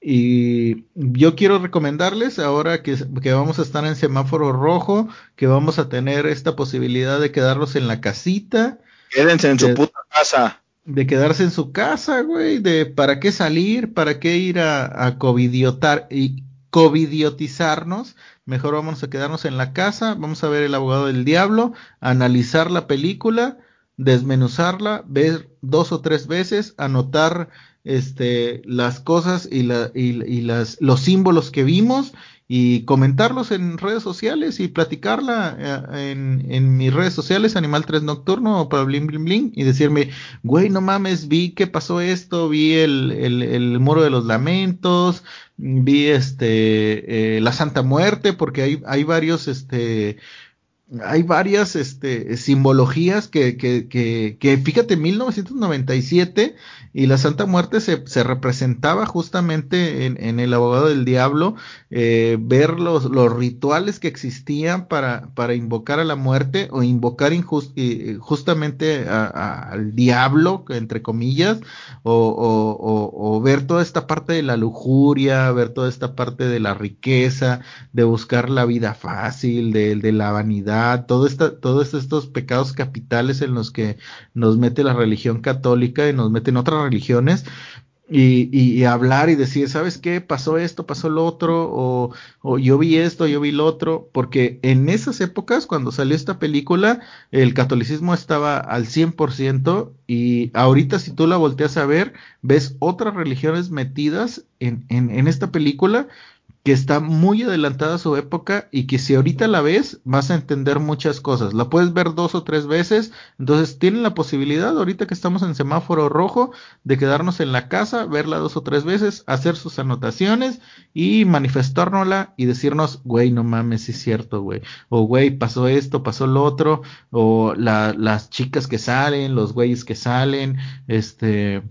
y yo quiero recomendarles ahora que, que, vamos a estar en semáforo rojo, que vamos a tener esta posibilidad de quedarnos en la casita. Quédense en su puta casa. De quedarse en su casa, güey, de para qué salir, para qué ir a, a covidiotar y covidiotizarnos. Mejor vamos a quedarnos en la casa, vamos a ver el abogado del diablo, analizar la película, desmenuzarla, ver dos o tres veces, anotar este, las cosas y, la, y, y las, los símbolos que vimos y comentarlos en redes sociales y platicarla eh, en, en mis redes sociales, Animal 3 Nocturno o para Bling Bling Bling, y decirme, güey, no mames, vi que pasó esto, vi el, el, el muro de los lamentos, vi este, eh, la Santa Muerte, porque hay, hay varios, este, hay varias este, simbologías que, que, que, que, fíjate, 1997 y la Santa Muerte se, se representaba justamente en, en, el abogado del diablo, eh, ver los, los, rituales que existían para, para invocar a la muerte o invocar injust, eh, justamente al diablo, entre comillas, o, o, ver toda esta parte de la lujuria, ver toda esta parte de la riqueza, de buscar la vida fácil, de la vanidad, todo esta, todos estos pecados capitales en los que nos mete la religión católica y nos meten otras religiones y, hablar y decir, ¿sabes qué? Pasó esto, pasó lo otro, o, yo vi esto, yo vi lo otro, porque en esas épocas, cuando salió esta película, el catolicismo estaba al 100% y ahorita si tú la volteas a ver, ves otras religiones metidas en esta película que está muy adelantada a su época y que si ahorita la ves vas a entender muchas cosas. La puedes ver dos o tres veces, entonces tienen la posibilidad ahorita que estamos en semáforo rojo de quedarnos en la casa, verla dos o tres veces, hacer sus anotaciones y manifestárnosla y decirnos, güey, no mames, es cierto, güey. O güey, pasó esto, pasó lo otro, o la, las chicas que salen, los güeyes que salen, este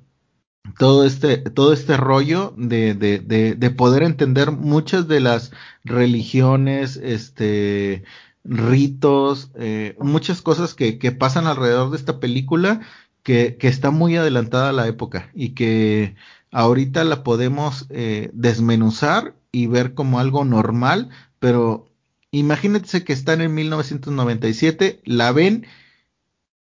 todo este, todo este rollo de, de, de, de, poder entender muchas de las religiones, este, ritos, eh, muchas cosas que, que, pasan alrededor de esta película que, que, está muy adelantada a la época y que ahorita la podemos eh, desmenuzar y ver como algo normal, pero imagínense que están en 1997, la ven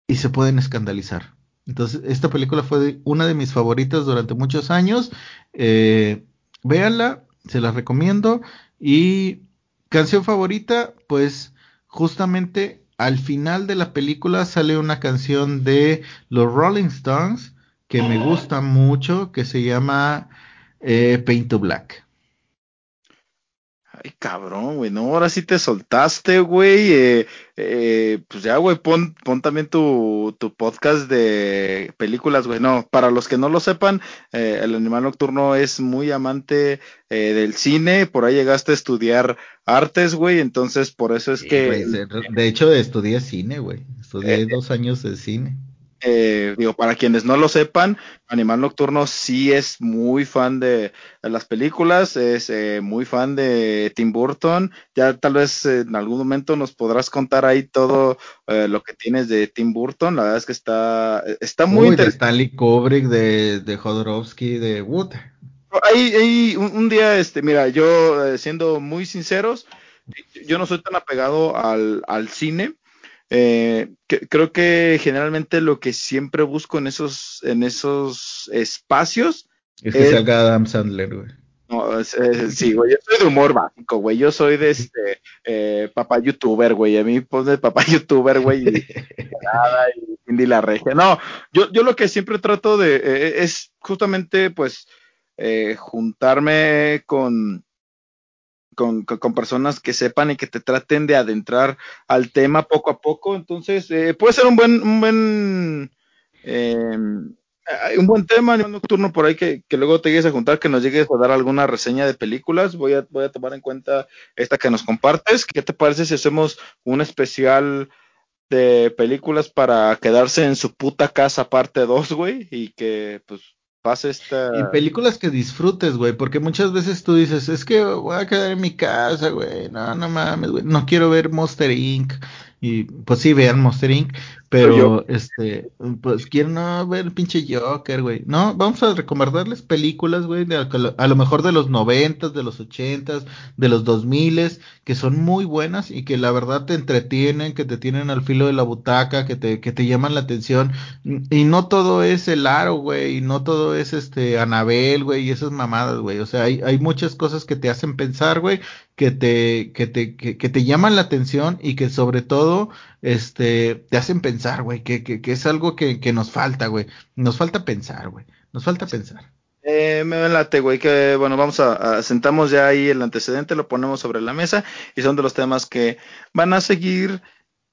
y se pueden escandalizar entonces, esta película fue una de mis favoritas durante muchos años. Eh, véanla, se la recomiendo. Y canción favorita, pues justamente al final de la película sale una canción de los Rolling Stones que me gusta mucho, que se llama eh, Paint to Black. Ay, cabrón, güey, no, ahora sí te soltaste, güey. Eh, eh, pues ya, güey, pon, pon también tu, tu, podcast de películas, güey. No, para los que no lo sepan, eh, el animal nocturno es muy amante eh, del cine. Por ahí llegaste a estudiar artes, güey. Entonces, por eso es sí, que. De hecho, estudié cine, güey. Estudié Eh, dos años de cine. Eh, digo, para quienes no lo sepan, Animal Nocturno sí es muy fan de, de las películas, es eh, muy fan de Tim Burton. Ya tal vez eh, en algún momento nos podrás contar ahí todo eh, lo que tienes de Tim Burton. La verdad es que está, está muy Uy, de interesante. Stanley Kubrick, de, de Jodorowsky, de Wood. Ahí, ahí un, un día, este, mira, yo siendo muy sinceros, yo no soy tan apegado al, al cine. Eh, que, creo que generalmente lo que siempre busco en esos, en esos espacios Es que es, salga Adam Sandler, güey. no, es- es- sí, güey, yo soy de humor básico, güey, yo soy de este eh, papá youtuber, güey, a mí pone papá youtuber, güey, y, nada, y Cindy la regia. No, yo, yo lo que siempre trato de eh, es justamente, pues, juntarme con, con, con, personas que sepan y que te traten de adentrar al tema poco a poco. Entonces, eh, puede ser un buen, un buen, eh, un buen tema animal nocturno por ahí que, que luego te llegues a juntar, que nos llegues a dar alguna reseña de películas. Voy a, voy a tomar en cuenta esta que nos compartes. ¿Qué te parece si hacemos un especial de películas para quedarse en su puta casa parte 2, güey? Y que, pues, pase esta... Y películas que disfrutes, güey, porque muchas veces tú dices, es que voy a quedar en mi casa, güey, no, no mames, güey, no quiero ver Monster Inc. Y pues sí, vean Monster Inc. Pero, este, pues quiero no ver el pinche Joker, güey. No, vamos a recomendarles películas, güey, a lo mejor de los noventas, de los ochentas, de los dos miles, que son muy buenas y que la verdad te entretienen, que te tienen al filo de la butaca, que te, que te llaman la atención. Y no todo es el aro, güey, y no todo es este Anabel, güey, y esas mamadas, güey. O sea, hay, hay muchas cosas que te hacen pensar, güey, que te, que te, que, que te llaman la atención y que sobre todo, este, te hacen pensar, güey, que, que, que, es algo que, que nos falta, güey. Nos falta pensar, güey. Nos falta pensar. Eh, me late, güey, que bueno, vamos a, sentamos ya ahí el antecedente, lo ponemos sobre la mesa y son de los temas que van a seguir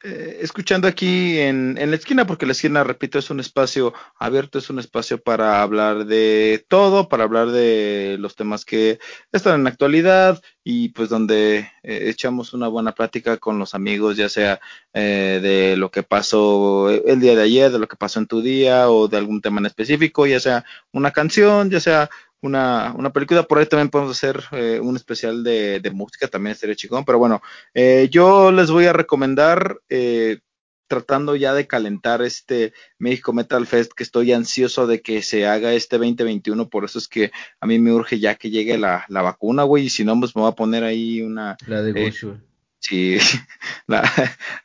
eh, escuchando aquí en, en, la esquina, porque la esquina, repito, es un espacio abierto, es un espacio para hablar de todo, para hablar de los temas que están en la actualidad y pues donde eh, echamos una buena plática con los amigos, ya sea eh, de lo que pasó el día de ayer, de lo que pasó en tu día o de algún tema en específico, ya sea una canción, ya sea una, una película. Por ahí también podemos hacer eh, un especial de, de, música, también estaría chingón. Pero bueno, eh, yo les voy a recomendar, eh, tratando ya de calentar este México Metal Fest, que estoy ansioso de que se haga este 2021. Por eso es que a mí me urge ya que llegue la, la vacuna, güey. Y si no, pues me voy a poner ahí una. La de Goshu. Sí, la,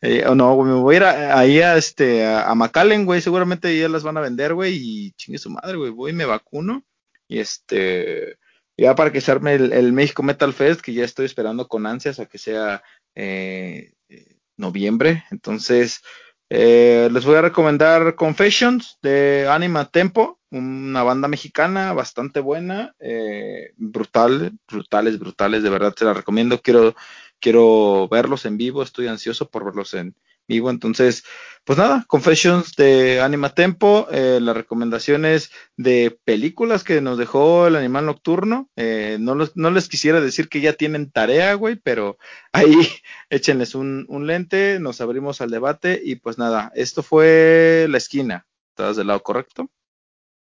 eh, no, güey, me voy a ir ahí a, este, a, a McAllen, güey, seguramente ya las van a vender, güey, y chingue su madre, güey, voy y me vacuno, y este, ya para que se arme el, México Metal Fest, que ya estoy esperando con ansias a que sea eh, noviembre. Entonces, eh, les voy a recomendar Confessions de Anima Tempo, una banda mexicana bastante buena, eh, brutal, brutales, brutales, de verdad se la recomiendo. Quiero, quiero verlos en vivo, estoy ansioso por verlos en, vivo. Entonces, pues nada, Confessions de Anima Tempo, eh, las recomendaciones de películas que nos dejó el animal nocturno. Eh, no, no les quisiera decir que ya tienen tarea, güey, pero ahí échenles un, un lente, nos abrimos al debate y pues nada, esto fue la esquina. ¿Estás del lado correcto?